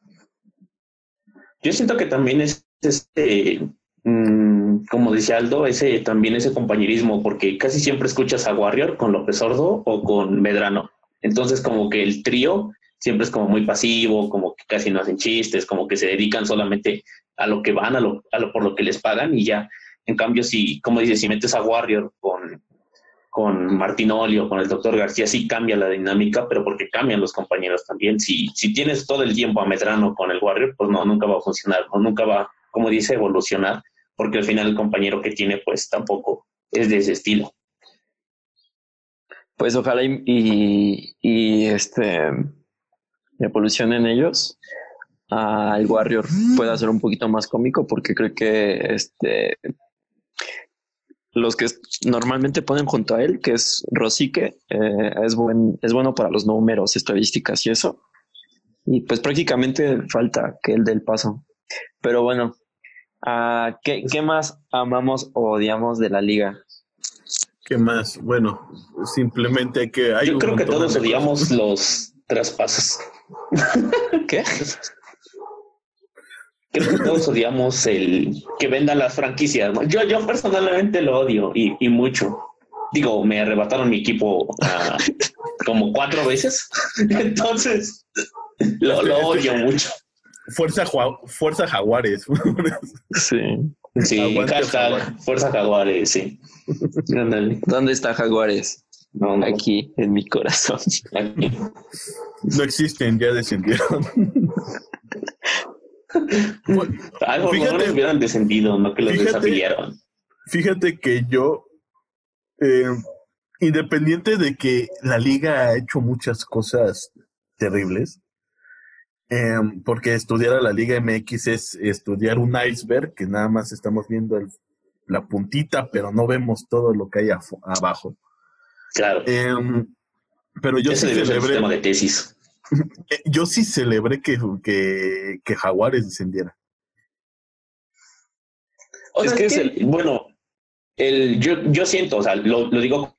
Speaker 2: Yo siento que también es este, mm, como decía Aldo, ese también ese compañerismo, porque casi siempre escuchas a Warrior con López Sordo o con Medrano. Entonces, como que el trío siempre es como muy pasivo, como que casi no hacen chistes, como que se dedican solamente a lo que van, a lo, a lo por lo que les pagan y ya. En cambio, si, como dices, si metes a Warrior con, con Martinoli o con el doctor García, sí cambia la dinámica, pero porque cambian los compañeros también. Si, si tienes todo el tiempo a Medrano con el Warrior, pues no, nunca va a funcionar, o nunca va, como dice, evolucionar, porque al final el compañero que tiene, pues tampoco es de ese estilo.
Speaker 3: Pues ojalá y, y este evolucionen ellos, el Warrior pueda ser un poquito más cómico porque creo que este los que normalmente ponen junto a él, que es Rosique, eh, es, buen, es bueno para los números, estadísticas y eso. Y pues prácticamente falta que él dé el paso. Pero bueno, uh, ¿qué, ¿qué más amamos o odiamos de la liga?
Speaker 4: ¿Qué más? Bueno, simplemente que hay...
Speaker 2: Yo creo que todos odiamos los traspasos.
Speaker 3: ¿Qué?
Speaker 2: Creo que todos odiamos el que vendan las franquicias. Yo, yo personalmente lo odio y, mucho. Digo, me arrebataron mi equipo ah, como cuatro veces. Entonces, lo, odio mucho.
Speaker 4: Fuerza, fuerza Jaguares.
Speaker 3: sí.
Speaker 2: Sí, hashtag Fuerza Jaguares, sí.
Speaker 3: ¿Dónde está Jaguares? No, Aquí, en mi corazón.
Speaker 4: No existen, ya descendieron.
Speaker 2: Fíjate, no hubieran descendido, no que los desafiliaron.
Speaker 4: Fíjate que yo, eh, independiente de que la liga ha hecho muchas cosas terribles, eh, porque estudiar a la Liga MX es estudiar un iceberg, que nada más estamos viendo la puntita, pero no vemos todo lo que hay abajo.
Speaker 2: Claro.
Speaker 4: Em, pero yo sí celebré.
Speaker 2: de tesis.
Speaker 4: Eh, yo sí celebré que, que, que Jaguares descendiera.
Speaker 2: O sea, es que, bueno, el, yo, yo siento, o sea, lo, lo digo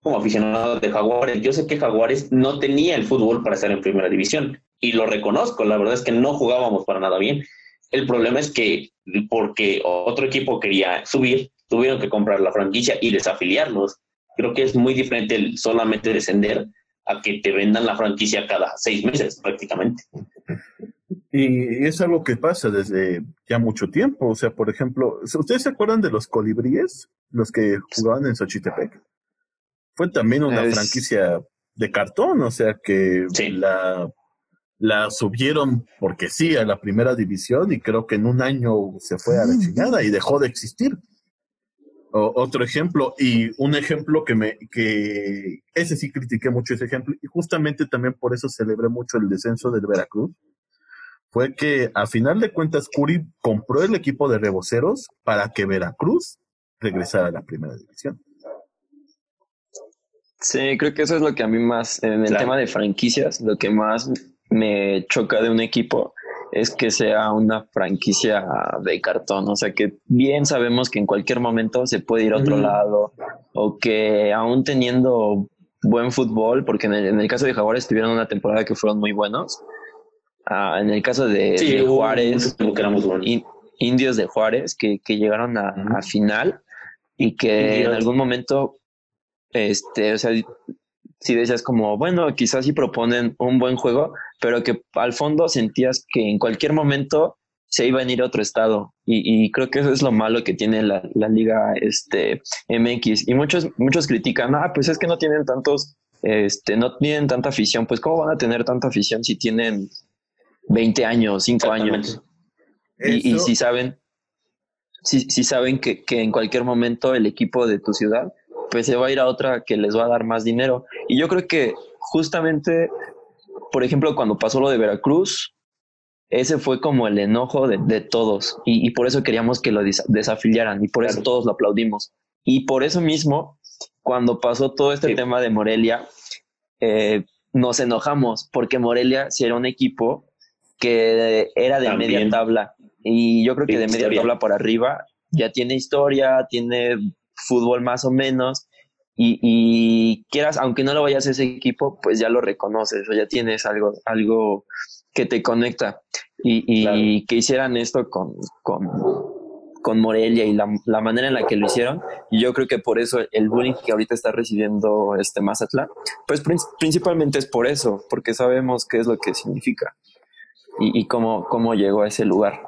Speaker 2: como aficionado de Jaguares, yo sé que Jaguares no tenía el fútbol para estar en primera división y lo reconozco, la verdad es que no jugábamos para nada bien. El problema es que porque otro equipo quería subir, tuvieron que comprar la franquicia y desafiliarlos creo que es muy diferente el solamente descender a que te vendan la franquicia cada seis meses prácticamente.
Speaker 4: Y es algo que pasa desde ya mucho tiempo. O sea, por ejemplo, ¿ustedes se acuerdan de los colibríes? Los que jugaban en Xochitepec. Fue también una franquicia de cartón, o sea que la, la subieron porque sí a la primera división y creo que en un año se fue a la chingada y dejó de existir otro ejemplo, y un ejemplo que me, que ese sí critiqué mucho ese ejemplo, y justamente también por eso celebré mucho el descenso del Veracruz, fue que a final de cuentas Curi compró el equipo de reboceros para que Veracruz regresara a la primera división.
Speaker 3: Sí, creo que eso es lo que a mí más, en el tema de franquicias, lo que más me choca de un equipo es que sea una franquicia de cartón, o sea que bien sabemos que en cualquier momento se puede ir a otro lado o que aún teniendo buen fútbol, porque en el, caso de Jaguares tuvieron una temporada que fueron muy buenos, ah, en el caso de, Juárez, indios de Juárez que, llegaron a, final y que en algún momento, este, o sea, si decías como, bueno, quizás si proponen un buen juego, pero que al fondo sentías que en cualquier momento se iba a ir a otro estado. Y, creo que eso es lo malo que tiene la, liga este, MX. Y muchos, muchos critican, ah, pues es que no tienen tantos, este, no tienen tanta afición. Pues ¿cómo van a tener tanta afición si tienen 20 años, 5 años? Y, si saben, si, si saben que, que en cualquier momento el equipo de tu ciudad pues se va a ir a otra que les va a dar más dinero. Y yo creo que justamente, por ejemplo, cuando pasó lo de Veracruz, ese fue como el enojo de, todos y, por eso queríamos que lo desafiliaran y por eso todos lo aplaudimos. Y por eso mismo, cuando pasó todo este tema de Morelia, eh, nos enojamos porque Morelia si era un equipo que era de media tabla y yo creo que de media tabla por arriba ya tiene historia, tiene fútbol más o menos y, quieras, aunque no lo vayas a ese equipo, pues ya lo reconoces o ya tienes algo, algo que te conecta. Y, que hicieran esto con, con, Morelia y la, la, manera en la que lo hicieron, yo creo que por eso el bullying que ahorita está recibiendo este Mazatlán, pues principalmente es por eso, porque sabemos qué es lo que significa y, y cómo, cómo llegó a ese lugar.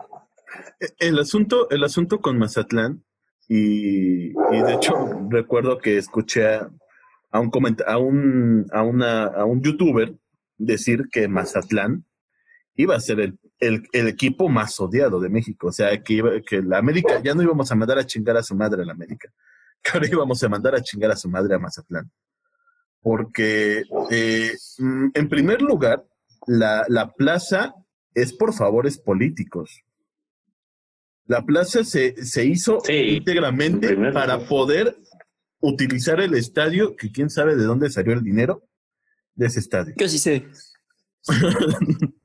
Speaker 4: El asunto, el asunto con Mazatlán y, de hecho, recuerdo que escuché a, un, a, un, a, una, a un youtuber decir que Mazatlán iba a ser el, el, equipo más odiado de México. O sea, que, iba, que la América, ya no íbamos a mandar a chingar a su madre a la América, que ahora íbamos a mandar a chingar a su madre a Mazatlán. Porque, eh, mm, en primer lugar, la, la plaza es por favores políticos. La plaza se, hizo íntegramente para poder utilizar el estadio, que quién sabe de dónde salió el dinero de ese estadio.
Speaker 3: Yo sí sé.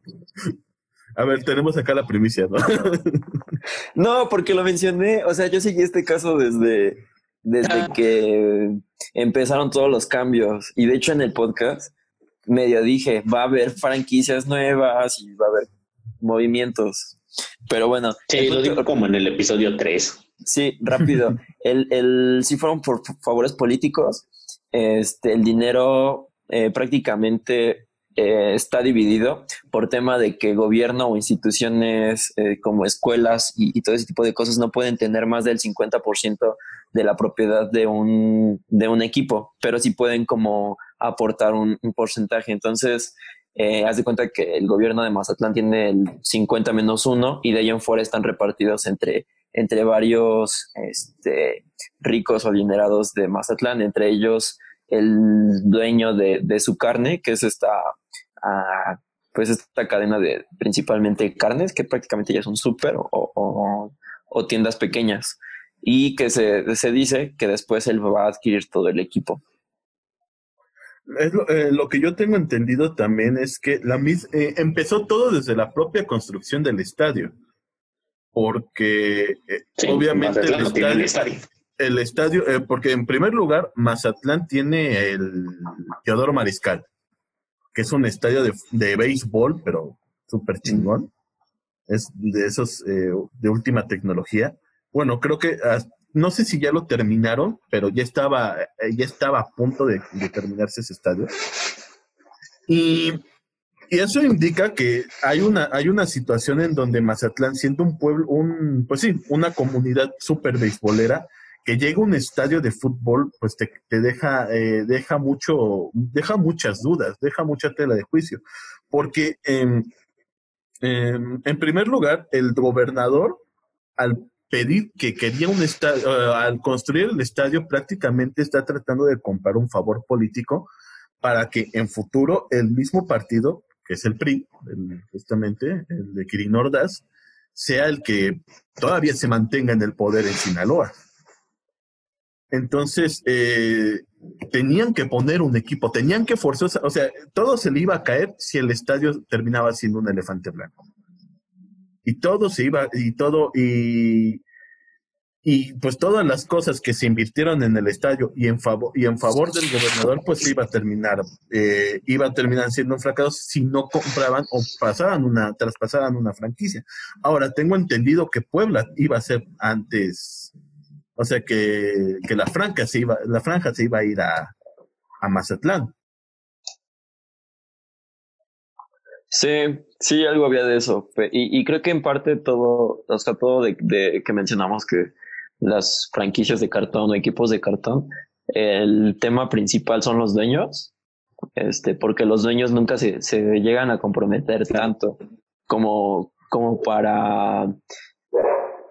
Speaker 4: A ver, tenemos acá la primicia, ¿no?
Speaker 3: no, porque lo mencioné, o sea, yo seguí este caso desde, desde ah. que empezaron todos los cambios. Y de hecho en el podcast medio dije, va a haber franquicias nuevas y va a haber movimientos. Pero bueno.
Speaker 2: Sí, lo digo como en el episodio 3.
Speaker 3: Sí, rápido. el, el, si fueron por favores políticos, este, el dinero eh, prácticamente eh, está dividido por tema de que gobierno o instituciones eh, como escuelas y, todo ese tipo de cosas no pueden tener más del 50% de la propiedad de un, de un equipo, pero sí pueden como aportar un, un porcentaje. Entonces, eh, haz de cuenta que el gobierno de Mazatlán tiene el 50 menos 1 y de ahí en fuera están repartidos entre, entre varios este, ricos o adinerados de Mazatlán, entre ellos el dueño de, de su carne, que es esta, ah, pues esta cadena de principalmente carnes, que prácticamente ya son súper o, o, o, tiendas pequeñas, y que se, se dice que después él va a adquirir todo el equipo.
Speaker 4: Es lo, eh, lo, que yo tengo entendido también es que la eh, empezó todo desde la propia construcción del estadio. Porque eh, obviamente el estadio, el estadio, porque en primer lugar, Mazatlán tiene el Teodoro Mariscal, que es un estadio de, de béisbol, pero súper chingón. Es de esos de última tecnología. Bueno, creo que no sé si ya lo terminaron, pero ya estaba, eh, ya estaba a punto de, terminarse ese estadio. Y, eso indica que hay una, hay una situación en donde Mazatlán, siendo un pueblo, un, pues sí, una comunidad súper beisbolera, que llega un estadio de fútbol, pues te, deja, eh, deja mucho, deja muchas dudas, deja mucha tela de juicio. Porque en primer lugar, el gobernador, al pedir que quería un estadio, eh, al construir el estadio prácticamente está tratando de comprar un favor político para que en futuro el mismo partido, que es el PRI, justamente, el de Kirin Ordaz, sea el que todavía se mantenga en el poder en Sinaloa. Entonces, eh, tenían que poner un equipo, tenían que forzar, o sea, todo se le iba a caer si el estadio terminaba siendo un elefante blanco. Y todo se iba, y todo, y, y pues todas las cosas que se invirtieron en el estadio y en favor, y en favor del gobernador, pues iba a terminar, eh, iba a terminar siendo un fracaso si no compraban o pasaban una, traspasaban una franquicia. Ahora, tengo entendido que Puebla iba a ser antes, o sea que, que la franja se iba, la franja se iba a ir a, a Mazatlán.
Speaker 3: Sí, sí, algo había de eso. Y, y creo que en parte todo, o sea, todo de, de, que mencionamos que las franquicias de cartón o equipos de cartón, el tema principal son los dueños, este, porque los dueños nunca se, se llegan a comprometer tanto como, como para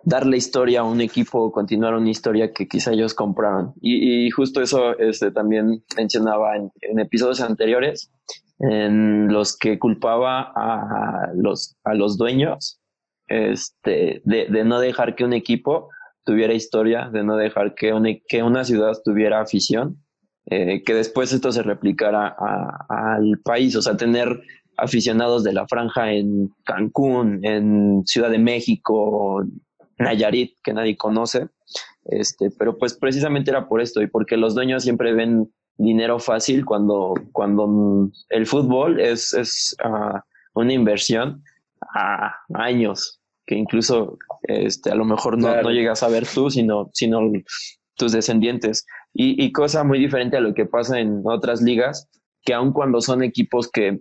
Speaker 3: darle historia a un equipo continuar una historia que quizá ellos compraron. Y, y justo eso este, también mencionaba en, en, episodios anteriores, en los que culpaba a los, a los dueños este, de, no dejar que un equipo tuviera historia, de no dejar que una, que una ciudad tuviera afición, eh, que después esto se replicara al país, o sea, tener aficionados de la franja en Cancún, en Ciudad de México, Nayarit, que nadie conoce, este, pero pues precisamente era por esto y porque los dueños siempre ven dinero fácil cuando, cuando el fútbol es, es uh, una inversión a años, que incluso este, a lo mejor no, no, llegas a ver tú, sino, sino tus descendientes. Y, y, cosa muy diferente a lo que pasa en otras ligas, que aun cuando son equipos que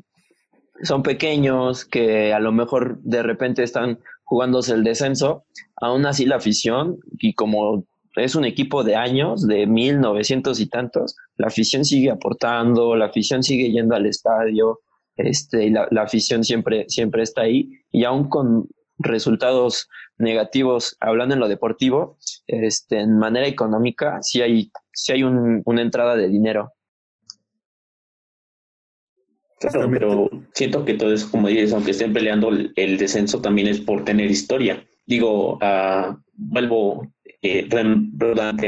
Speaker 3: son pequeños, que a lo mejor de repente están jugándose el descenso, aún así la afición, y como es un equipo de años, de mil novecientos y tantos, la afición sigue aportando, la afición sigue yendo al estadio, este, la, la afición siempre, siempre está ahí, y aún con resultados negativos, hablando en lo deportivo, este, en manera económica, sí hay, sí hay un, una entrada de dinero.
Speaker 2: Claro, pero siento que todo eso, como dices, aunque estén peleando el, el descenso, también es por tener historia. Digo, uh, vuelvo eh,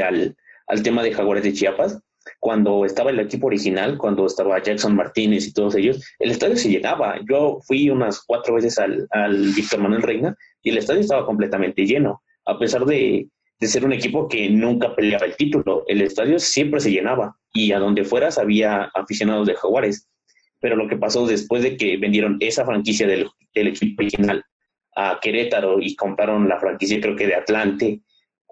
Speaker 2: al, al tema de Jaguares de Chiapas cuando estaba el equipo original, cuando estaba Jackson Martínez y todos ellos, el estadio se llenaba. Yo fui unas cuatro veces al, al Víctor Manuel Reina y el estadio estaba completamente lleno, a pesar de, de, ser un equipo que nunca peleaba el título. El estadio siempre se llenaba y a donde fueras había aficionados de Jaguares. Pero lo que pasó después de que vendieron esa franquicia del, del equipo original a Querétaro y compraron la franquicia creo que de Atlante,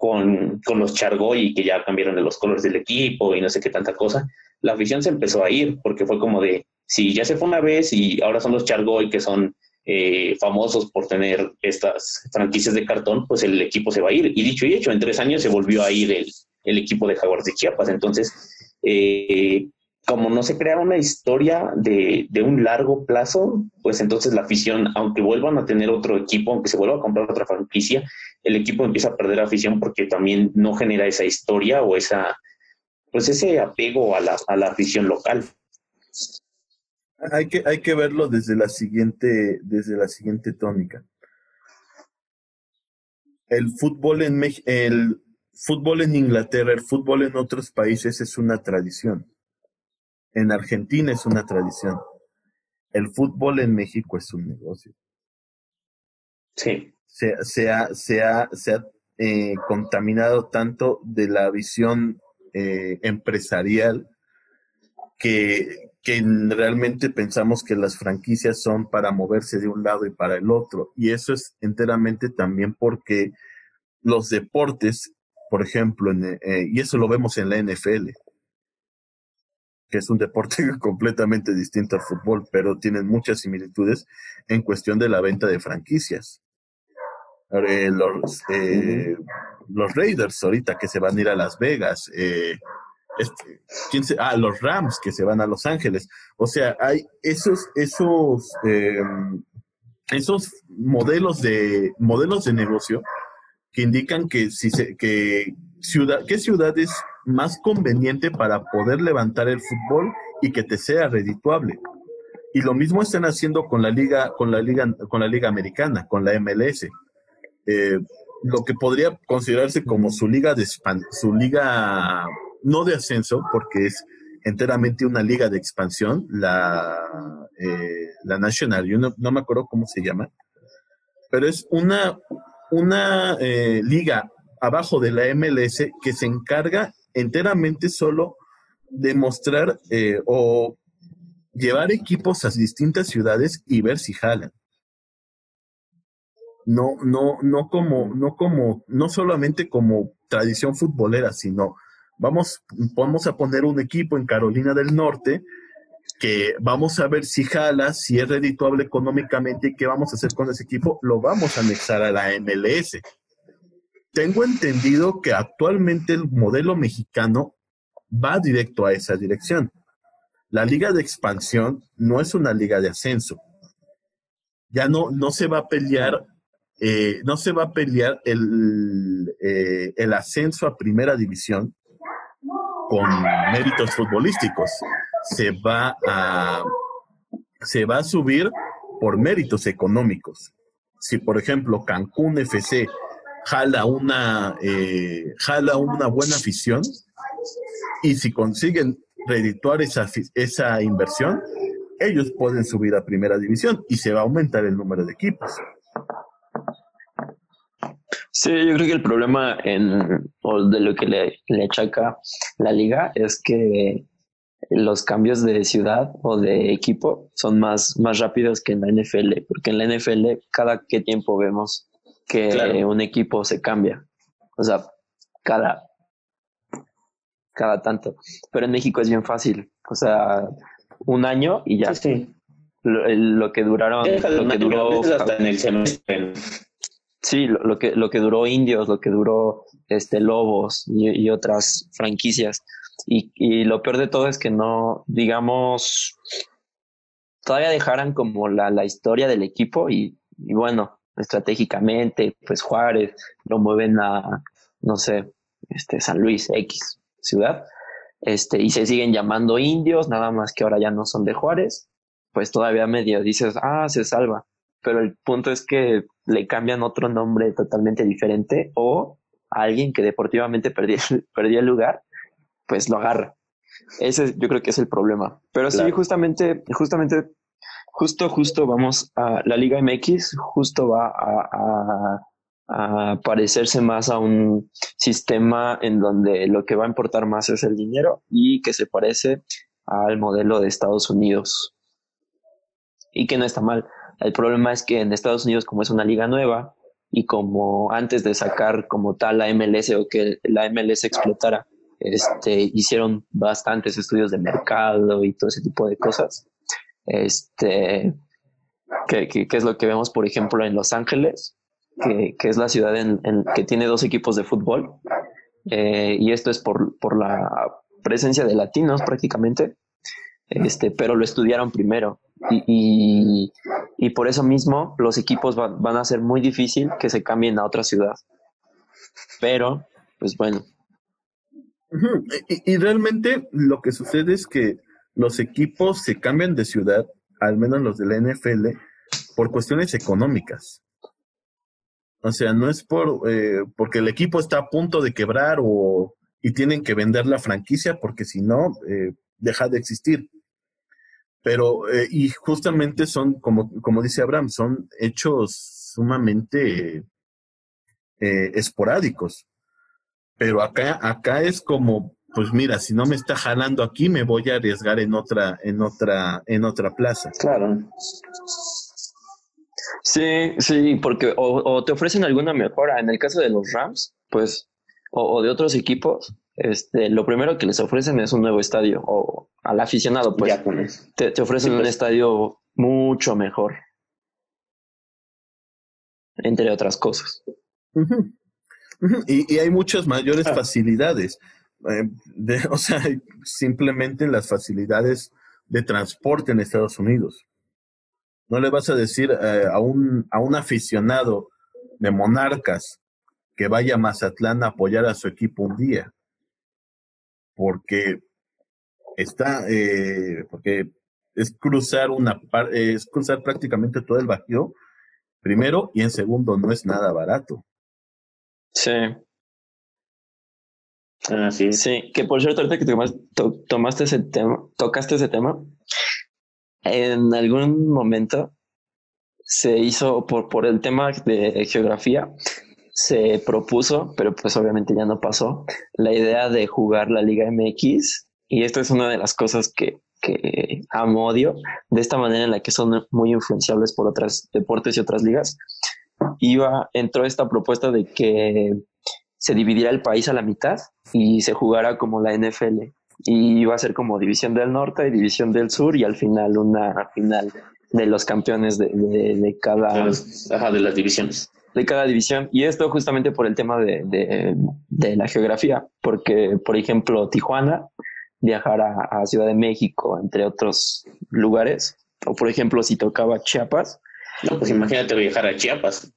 Speaker 2: con, con los Chargoy, que ya cambiaron de los colores del equipo y no sé qué tanta cosa, la afición se empezó a ir porque fue como de, si ya se fue una vez y ahora son los Chargoy que son eh, famosos por tener estas franquicias de cartón, pues el equipo se va a ir. Y dicho y hecho, en tres años se volvió a ir el, el equipo de Jaguars de Chiapas. Entonces, eh, como no se crea una historia de, de, un largo plazo, pues entonces la afición, aunque vuelvan a tener otro equipo, aunque se vuelva a comprar otra franquicia, el equipo empieza a perder afición porque también no genera esa historia o esa, pues ese apego a la, a la afición local.
Speaker 4: Hay que, hay que verlo desde la siguiente, desde la siguiente tónica. El fútbol en el fútbol en Inglaterra, el fútbol en otros países es una tradición en Argentina es una tradición. El fútbol en México es un negocio.
Speaker 2: Sí.
Speaker 4: Se, se ha, se ha, se ha eh, contaminado tanto de la visión eh, empresarial que, realmente pensamos que las franquicias son para moverse de un lado y para el otro. Y eso es enteramente también porque los deportes, por ejemplo, eh, y eso lo vemos en la NFL, que es un deporte completamente distinto al fútbol, pero tienen muchas similitudes en cuestión de la venta de franquicias. Eh, los, eh, los Raiders ahorita que se van a ir a Las Vegas, eh, este, ¿quién se, ah, los Rams que se van a Los Ángeles. O sea, hay esos, esos, em, esos modelos de, modelos de negocio que indican que si se, que ciudad, qué ciudad es más conveniente para poder levantar el fútbol y que te sea redituable. Y lo mismo están haciendo con la liga, con la liga, con la liga americana, con la MLS. Eh, lo que podría considerarse como su liga de su liga no de ascenso, porque es enteramente una liga de expansión, la, eh, la National, yo no, no, me acuerdo cómo se llama, pero es una, una eh, liga abajo de la MLS que se encarga enteramente solo de mostrar eh, o llevar equipos a distintas ciudades y ver si jalan. No, no, no como, no como, no solamente como tradición futbolera, sino vamos, vamos a poner un equipo en Carolina del Norte que vamos a ver si jala, si es redituable económicamente y qué vamos a hacer con ese equipo, lo vamos a anexar a la MLS. Tengo entendido que actualmente el modelo mexicano va directo a esa dirección. La liga de expansión no es una liga de ascenso. Ya no, no se va a pelear, eh, no se va a pelear el, eh, el ascenso a primera división con méritos futbolísticos. Se va a, se va a subir por méritos económicos. Si, por ejemplo, Cancún FC jala una, eh, jala una buena afición y si consiguen redituar esa, esa inversión, ellos pueden subir a primera división y se va a aumentar el número de equipos.
Speaker 3: Sí, yo creo que el problema en, o de lo que le, le achaca la liga es que los cambios de ciudad o de equipo son más, más rápidos que en la NFL, porque en la NFL cada qué tiempo vemos que un equipo se cambia. O sea, cada, cada tanto. Pero en México es bien fácil. O sea, un año y ya. Sí, Lo, que duraron. lo que duró.
Speaker 2: Hasta en el semestre.
Speaker 3: Sí, lo, que, lo que duró Indios, lo que duró este Lobos y, otras franquicias. Y, y, lo peor de todo es que no, digamos, todavía dejaran como la, la historia del equipo y, y bueno, estratégicamente, pues Juárez lo mueven a, no sé, este, San Luis X ciudad, este, y se siguen llamando indios, nada más que ahora ya no son de Juárez, pues todavía medio dices, ah, se salva. Pero el punto es que le cambian otro nombre totalmente diferente o a alguien que deportivamente perdió, perdió el lugar, pues lo agarra. Ese yo creo que es el problema. Pero sí, justamente, justamente justo, justo vamos a la Liga MX, justo va a, parecerse más a un sistema en donde lo que va a importar más es el dinero y que se parece al modelo de Estados Unidos. Y que no está mal. El problema es que en Estados Unidos, como es una liga nueva y como antes de sacar como tal la MLS o que la MLS explotara, este, hicieron bastantes estudios de mercado y todo ese tipo de cosas este, que, es lo que vemos, por ejemplo, en Los Ángeles, que, es la ciudad que tiene dos equipos de fútbol. Eh, y esto es por, por la presencia de latinos prácticamente, este, pero lo estudiaron primero. Y, y, por eso mismo los equipos van, van a ser muy difícil que se cambien a otra ciudad. Pero, pues bueno.
Speaker 4: y, y realmente lo que sucede es que los equipos se cambian de ciudad, al menos los de la NFL, por cuestiones económicas. O sea, no es por eh, porque el equipo está a punto de quebrar o y tienen que vender la franquicia porque si no eh, deja de existir. Pero eh, y justamente son como como dice Abraham, son hechos sumamente esporádicos. Pero acá acá es como pues mira, si no me está jalando aquí, me voy a arriesgar en otra, en otra, en otra plaza.
Speaker 3: Claro. Sí, sí, porque o, te ofrecen alguna mejora. En el caso de los Rams, pues, o, de otros equipos, este, lo primero que les ofrecen es un nuevo estadio, o al aficionado, pues, te, te, ofrecen un pues. estadio mucho mejor. Entre otras cosas.
Speaker 4: Y, y, hay muchas mayores ah. facilidades. Eh, de, o sea, simplemente las facilidades de transporte en Estados Unidos. No le vas a decir eh, a, un, a un aficionado de Monarcas que vaya a Mazatlán a apoyar a su equipo un día, porque está, eh, porque es cruzar una es cruzar prácticamente todo el Bajío, primero, y en segundo, no es nada barato.
Speaker 3: Sí. Ah, sí. Sí, que por cierto, ahorita que tomaste ese tema, tocaste ese tema, en algún momento se hizo por, por el tema de geografía, se propuso, pero pues obviamente ya no pasó, la idea de jugar la Liga MX. Y esto es una de las cosas que, que amo odio, de esta manera en la que son muy influenciables por otros deportes y otras ligas. Iba, entró esta propuesta de que se dividiera el país a la mitad y se jugara como la NFL. Y iba a ser como división del norte y división del sur y al final una final de los campeones de, de, cada...
Speaker 2: Ajá, de las divisiones
Speaker 3: de cada división. Y esto justamente por el tema de, de, de la geografía, porque, por ejemplo, Tijuana viajar a, Ciudad de México, entre otros lugares, o por ejemplo, si tocaba Chiapas.
Speaker 2: No, pues imagínate viajar a Chiapas.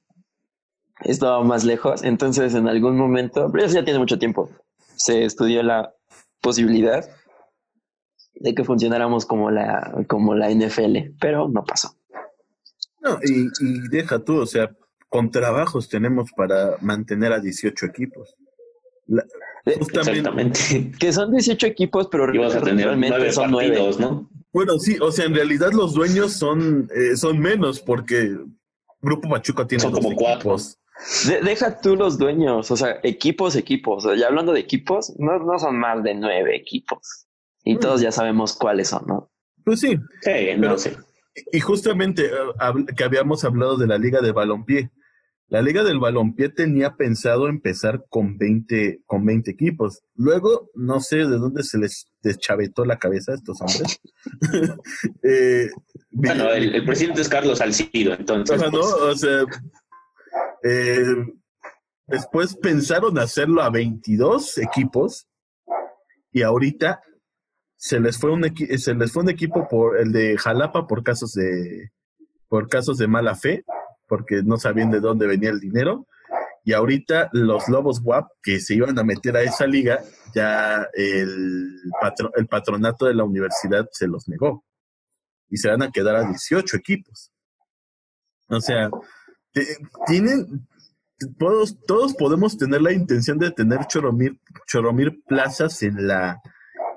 Speaker 3: Estaba más lejos, entonces en algún momento, pero eso ya tiene mucho tiempo, se estudió la posibilidad de que funcionáramos como la, como la NFL, pero no pasó.
Speaker 4: No, y, y deja tú, o sea, con trabajos tenemos para mantener a 18 equipos.
Speaker 2: Exactamente.
Speaker 3: Que son 18 equipos, pero
Speaker 2: realmente son nueve, ¿no?
Speaker 4: Bueno, sí, o sea, en realidad los dueños son, eh, son menos porque Grupo Pachuca tiene
Speaker 2: son como cuatro.
Speaker 3: deja tú los dueños, o sea, equipos, equipos. ya hablando de equipos, no, no son más de nueve equipos. Y mm. todos ya sabemos cuáles son, ¿no?
Speaker 4: Pues sí.
Speaker 2: Sí, no sé.
Speaker 4: Y justamente eh, que habíamos hablado de la Liga de Balompié. La Liga del Balompié tenía pensado empezar con 20, con 20 equipos. Luego, no sé de dónde se les deschavetó la cabeza a estos hombres.
Speaker 2: eh, bueno, el, presidente es Carlos Salcido, entonces.
Speaker 4: ¿no? Pues. O sea, eh, después pensaron hacerlo a 22 equipos y ahorita se les fue un se les fue un equipo por el de Jalapa por casos de por casos de mala fe porque no sabían de dónde venía el dinero. Y ahorita los Lobos WAP que se iban a meter a esa liga, ya el, el patronato de la universidad se los negó. Y se van a quedar a 18 equipos. O sea, tienen, todos, todos podemos tener la intención de tener choromir, choromir plazas en, la,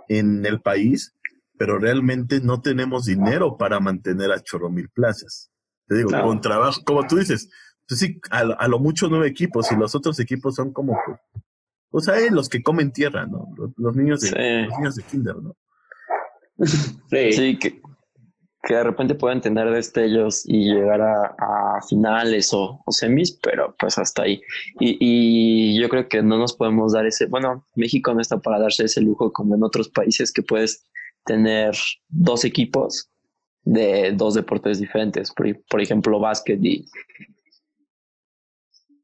Speaker 4: en el país, pero realmente no tenemos dinero para mantener a choromil plazas. Te digo, con trabajo, como tú dices, pues sí, a, lo mucho nueve equipos y los otros equipos son como, pues, o sea, los que comen tierra, ¿no? Los, niños, de, los niños de kinder, ¿no?
Speaker 3: Sí, que, que, de repente pueden tener destellos y llegar a, finales o, semis, pero pues hasta ahí. Y, y, yo creo que no nos podemos dar ese, bueno, México no está para darse ese lujo como en otros países que puedes tener dos equipos de dos deportes diferentes, por, ejemplo, básquet y,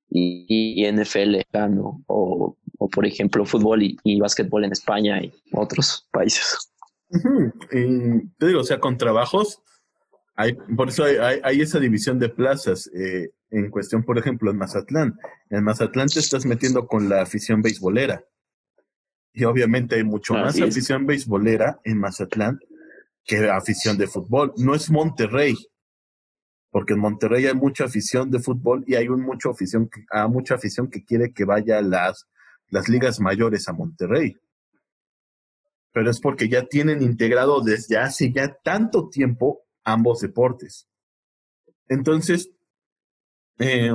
Speaker 3: y, NFL, ¿no? o, o, por ejemplo, fútbol y, y básquetbol en España y otros países.
Speaker 4: te digo, o sea, con trabajos, hay, por eso hay, hay, esa división de plazas. Eh, en cuestión, por ejemplo, en Mazatlán. En Mazatlán te estás metiendo con la afición beisbolera. Y obviamente hay mucho más afición beisbolera en Mazatlán que afición de fútbol. No es Monterrey, porque en Monterrey hay mucha afición de fútbol y hay afición, a mucha afición que quiere que vaya las, las ligas mayores a Monterrey. Pero es porque ya tienen integrado desde hace ya tanto tiempo ambos deportes. Entonces, eh,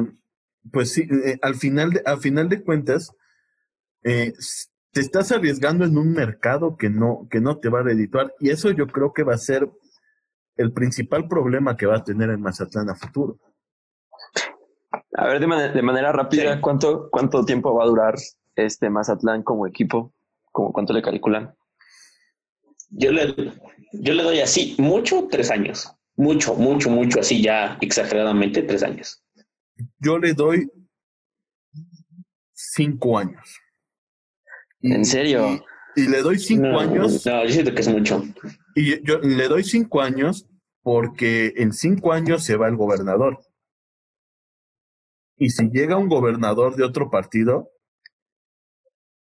Speaker 4: pues sí, eh, al, final de, al final de cuentas, eh, te estás arriesgando en un mercado que no, que no te va a redituar. Y eso yo creo que va a ser el principal problema que va a tener en Mazatlán a futuro.
Speaker 3: A ver, de, manera rápida, ¿cuánto, ¿cuánto tiempo va a durar este Mazatlán como equipo? ¿Cómo, ¿Cuánto le calculan?
Speaker 2: Yo le, yo le doy así, mucho, tres años. Mucho, mucho, mucho, así ya exageradamente, tres años.
Speaker 4: Yo le doy cinco años.
Speaker 3: ¿En serio?
Speaker 4: Y, le doy cinco años.
Speaker 2: No, yo siento que es mucho.
Speaker 4: Y yo, le doy cinco años porque en cinco años se va el gobernador. Y si llega un gobernador de otro partido,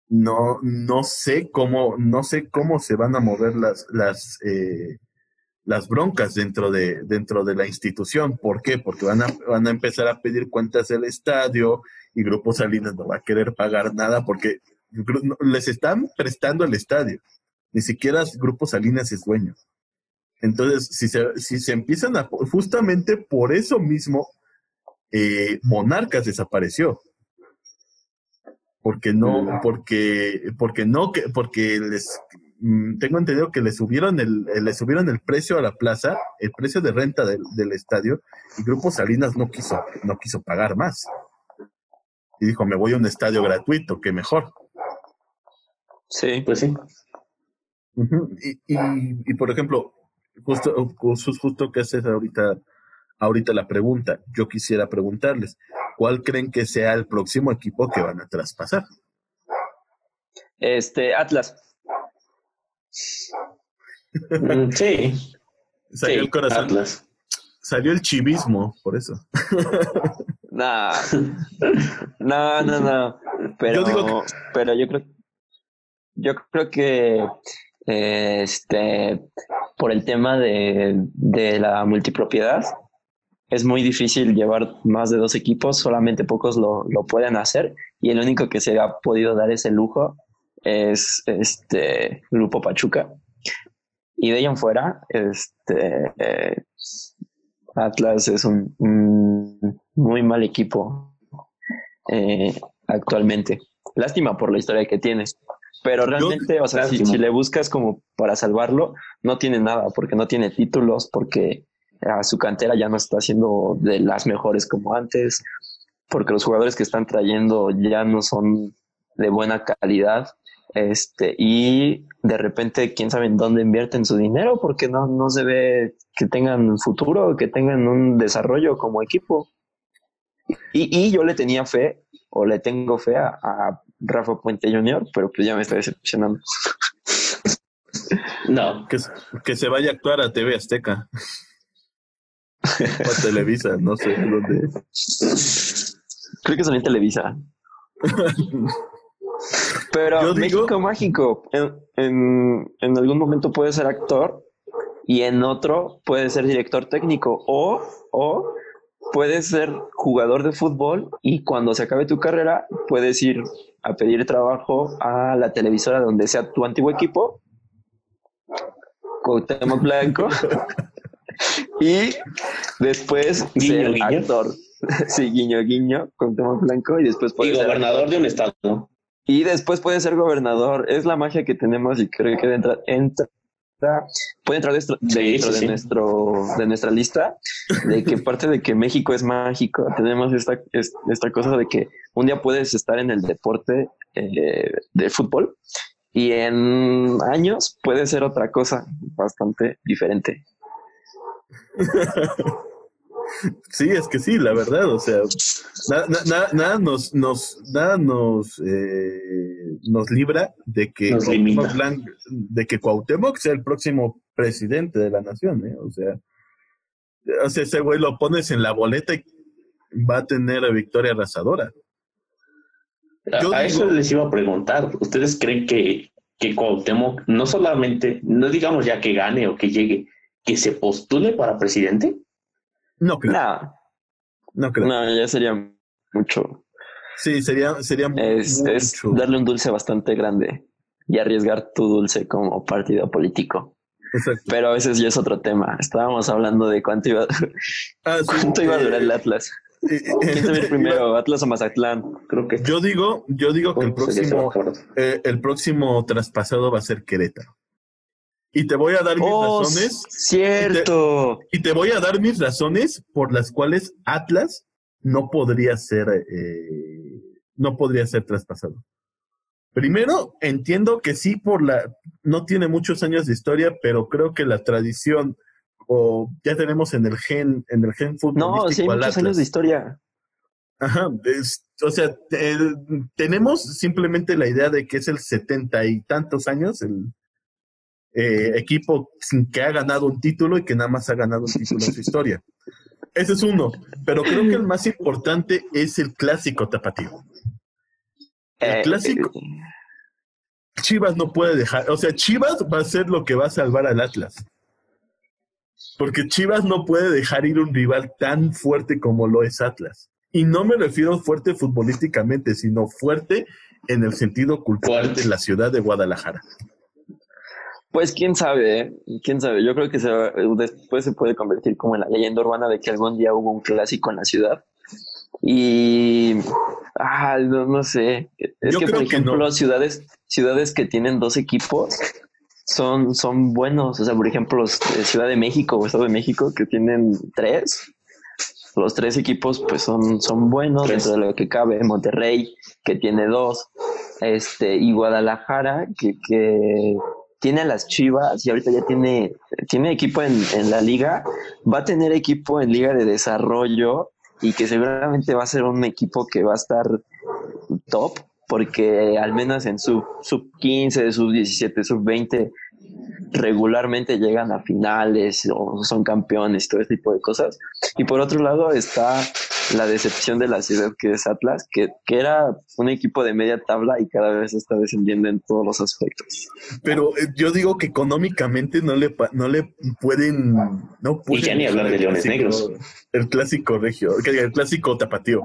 Speaker 4: no, no sé cómo, no sé cómo se van a mover las, las, eh, las broncas dentro de, dentro de la institución. ¿Por qué? Porque van a, van a empezar a pedir cuentas del estadio y Grupo Salinas no va a querer pagar nada porque les están prestando el estadio. Ni siquiera Grupo Salinas es dueño. Entonces, si se, si se empiezan a, justamente por eso mismo, eh, Monarcas desapareció. Porque no, porque, porque no, que, porque les, mm, tengo entendido que le subieron el, le subieron el precio a la plaza, el precio de renta del, del estadio, y Grupo Salinas no quiso, no quiso pagar más. Y dijo, me voy a un estadio gratuito, que mejor.
Speaker 3: Sí.
Speaker 2: Pues sí.
Speaker 4: Y, y, y, por ejemplo, justo, justo, justo que haces ahorita, ahorita la pregunta, yo quisiera preguntarles, ¿cuál creen que sea el próximo equipo que van a traspasar?
Speaker 3: Este, Atlas.
Speaker 2: Mm, Sí,
Speaker 4: Salió
Speaker 2: sí,
Speaker 4: el corazón,
Speaker 2: Atlas.
Speaker 4: salió el chivismo, por eso.
Speaker 3: Nah. No, no, no. Pero,
Speaker 4: Yo digo
Speaker 3: pero yo creo, yo creo que eh, este, por el tema de, de la multipropiedad, es muy difícil llevar más de dos equipos, solamente pocos lo, lo pueden hacer y el único que se ha podido dar ese lujo es este Grupo Pachuca. Y de ahí en fuera, este eh, Atlas es un, muy mal equipo eh, actualmente. Lástima por la historia que tiene. Pero realmente, o sea, si, le buscas como para salvarlo, no tiene nada, porque no tiene títulos, porque a su cantera ya no está siendo de las mejores como antes, porque los jugadores que están trayendo ya no son de buena calidad. Este, y de repente, quién sabe en dónde invierten su dinero, porque no, no se ve que tengan un futuro, que tengan un desarrollo como equipo. Y, y yo le tenía fe, o le tengo fe a, a Rafa Puente Jr., pero pues ya me está decepcionando.
Speaker 2: No,
Speaker 4: Que, que se vaya a actuar a TV Azteca. o a Televisa, no sé dónde.
Speaker 3: Creo que son en Televisa. Pero
Speaker 4: Yo digo-
Speaker 3: México mágico. En, en, en algún momento puede ser actor y en otro puede ser director técnico o, o puedes ser jugador de fútbol y cuando se acabe tu carrera puedes ir a pedir trabajo a la televisora donde sea tu antiguo equipo, Cuauhtémoc Blanco, y después
Speaker 2: Guiño,
Speaker 3: ser
Speaker 2: guiño.
Speaker 3: actor. Sí, guiño, guiño, Cuauhtémoc Blanco y después
Speaker 2: y
Speaker 3: puedes ser
Speaker 2: gobernador de un estado.
Speaker 3: y después puede ser gobernador. Es la magia que tenemos y creo que entra, entra puede entrar dentro,
Speaker 2: Sí,
Speaker 3: dentro
Speaker 2: sí,
Speaker 3: de
Speaker 2: sí.
Speaker 3: nuestro de nuestra lista de que parte de que México es mágico tenemos esta es- esta cosa de que un día puedes estar en el deporte eh, de fútbol y en años puede ser otra cosa bastante diferente
Speaker 4: Sí, es que sí, la verdad, o sea, na- na- na- nada nos, nos, nada nos, eh, nos libra de que,
Speaker 2: Nos.
Speaker 4: Blanc- de que Cuauhtémoc sea el próximo presidente de la nación, ¿eh? O sea, o sea, ese güey lo pones en la boleta y va a tener a victoria arrasadora.
Speaker 2: A,
Speaker 4: Yo
Speaker 2: a
Speaker 4: digo-
Speaker 2: eso les iba a preguntar. ¿Ustedes creen que, que Cuauhtémoc no solamente, no digamos ya que gane o que llegue, que se postule para presidente?
Speaker 4: No creo,
Speaker 3: no
Speaker 4: no creo.
Speaker 3: no ya sería mucho
Speaker 4: Sí, sería, sería
Speaker 3: es
Speaker 4: mucho.
Speaker 3: darle un dulce bastante grande y arriesgar tu dulce como partido político
Speaker 4: Exacto.
Speaker 3: Pero ese ya es otro tema. Estábamos hablando de cuánto iba,
Speaker 4: Ah, sí,
Speaker 3: cuánto iba a
Speaker 4: eh,
Speaker 3: durar el Atlas.
Speaker 4: eh,
Speaker 3: ¿Quién se ve primero, Atlas o Mazatlán?
Speaker 2: Creo que
Speaker 4: Yo digo, yo digo que el próximo, eh, el próximo traspasado va a ser Querétaro. Y te voy a dar mis
Speaker 3: ¡Oh,
Speaker 4: razones,
Speaker 3: cierto!
Speaker 4: y te voy a dar mis razones por las cuales Atlas no podría ser, eh, no podría ser traspasado. Primero, entiendo que sí por la, no tiene muchos años de historia, pero creo que la tradición o ya tenemos en el gen, en el gen futbolístico
Speaker 3: No, sí hay muchos años de historia.
Speaker 4: Ajá, es- o sea, el- tenemos simplemente la idea de que es el setenta y tantos años el eh, equipo sin que ha ganado un título y que nada más ha ganado un título en su historia. Ese es uno, pero creo que el más importante es el clásico tapatío. El
Speaker 3: Eh,
Speaker 4: clásico. Chivas no puede dejar, o sea, Chivas va a ser lo que va a salvar al Atlas. Porque Chivas no puede dejar ir un rival tan fuerte como lo es Atlas. Y no me refiero fuerte futbolísticamente, sino fuerte en el sentido cultural
Speaker 2: Fuerte.
Speaker 4: de la ciudad de Guadalajara.
Speaker 3: Pues quién sabe, ¿eh? quién sabe. Yo creo que se va- después se puede convertir como en la leyenda urbana de que algún día hubo un clásico en la ciudad. Y ah, no, no sé. Es
Speaker 4: Yo
Speaker 3: que, por
Speaker 4: que
Speaker 3: ejemplo,
Speaker 4: no.
Speaker 3: ciudades, ciudades que tienen dos equipos son, son buenos. O sea, por ejemplo, los Ciudad de México o Estado de México que tienen tres. Los tres equipos pues son, son buenos
Speaker 2: Tres.
Speaker 3: dentro de lo que cabe. Monterrey, que tiene dos. Este, y Guadalajara, que, que tiene a las Chivas y ahorita ya tiene, tiene equipo en, en la liga. Va a tener equipo en Liga de Desarrollo y que seguramente va a ser un equipo que va a estar top, porque al menos en sub, sub 15, sub 17, sub 20 regularmente llegan a finales o son campeones, todo este tipo de cosas. Y por otro lado está la decepción de la ciudad que es Atlas, que, que era un equipo de media tabla y cada vez está descendiendo en todos los aspectos.
Speaker 4: Pero eh, yo digo que económicamente no le, pa- no le pueden. No pueden
Speaker 2: ya ni hablar de Leones
Speaker 4: clásico-
Speaker 2: Negros.
Speaker 4: El clásico regio, el clásico tapatío.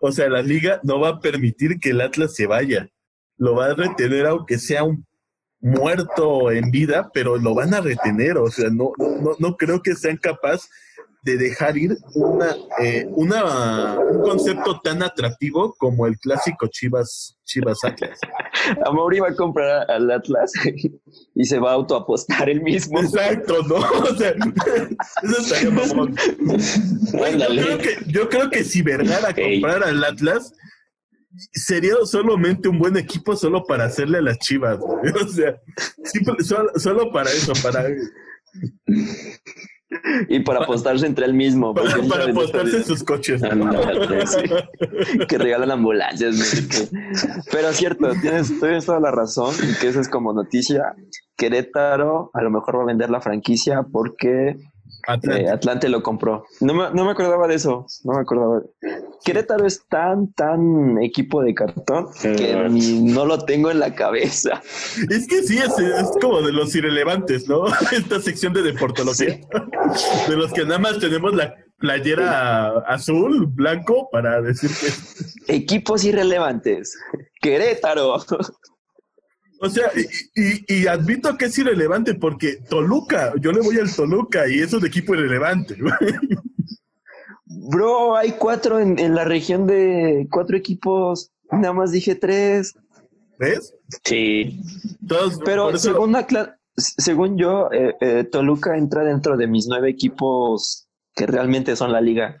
Speaker 4: O sea, la liga no va a permitir que el Atlas se vaya. Lo va a retener aunque sea un muerto en vida, pero lo van a retener. O sea, no, no, no creo que sean capaces de dejar ir una, eh, una, un concepto tan atractivo como el clásico Chivas, Chivas Atlas.
Speaker 3: Amaury va a comprar al Atlas y se va a autoapostar él mismo.
Speaker 4: Exacto, ¿no? O sea, eso estaría mamón. Güey, yo, creo que, yo creo que si Vergara
Speaker 2: Ey.
Speaker 4: comprara al Atlas, sería solamente un buen equipo solo para hacerle a las chivas, güey. O sea, simple- solo, solo para eso, para,
Speaker 3: Y para apostarse entre él mismo.
Speaker 4: para, apostarse
Speaker 3: esto
Speaker 4: sus coches.
Speaker 2: Sí.
Speaker 3: que regalan ambulancias. no. Pero es cierto, tienes, tienes toda la razón y que eso es como noticia. Querétaro a lo mejor va a vender la franquicia porque
Speaker 4: Atlante.
Speaker 3: eh, Atlante lo compró. No me, no me acordaba de eso. No me acordaba. Querétaro es tan, tan equipo de cartón que ni, no lo tengo en la cabeza.
Speaker 4: Es que sí, es, es como de los irrelevantes, ¿no? Esta sección de deportología. De los que nada más tenemos la playera azul, blanco, para decir que
Speaker 3: Equipos irrelevantes. Querétaro.
Speaker 4: O sea, y, y- y admito que es irrelevante porque Toluca, yo le voy al Toluca y es un equipo irrelevante.
Speaker 3: Bro, hay cuatro en, en la región de cuatro equipos. Nada más dije tres.
Speaker 4: ¿Ves?
Speaker 2: Sí,
Speaker 3: Pero
Speaker 4: eso-
Speaker 3: según, Atla- según yo, eh, eh, Toluca entra dentro de mis nueve equipos que realmente son la liga.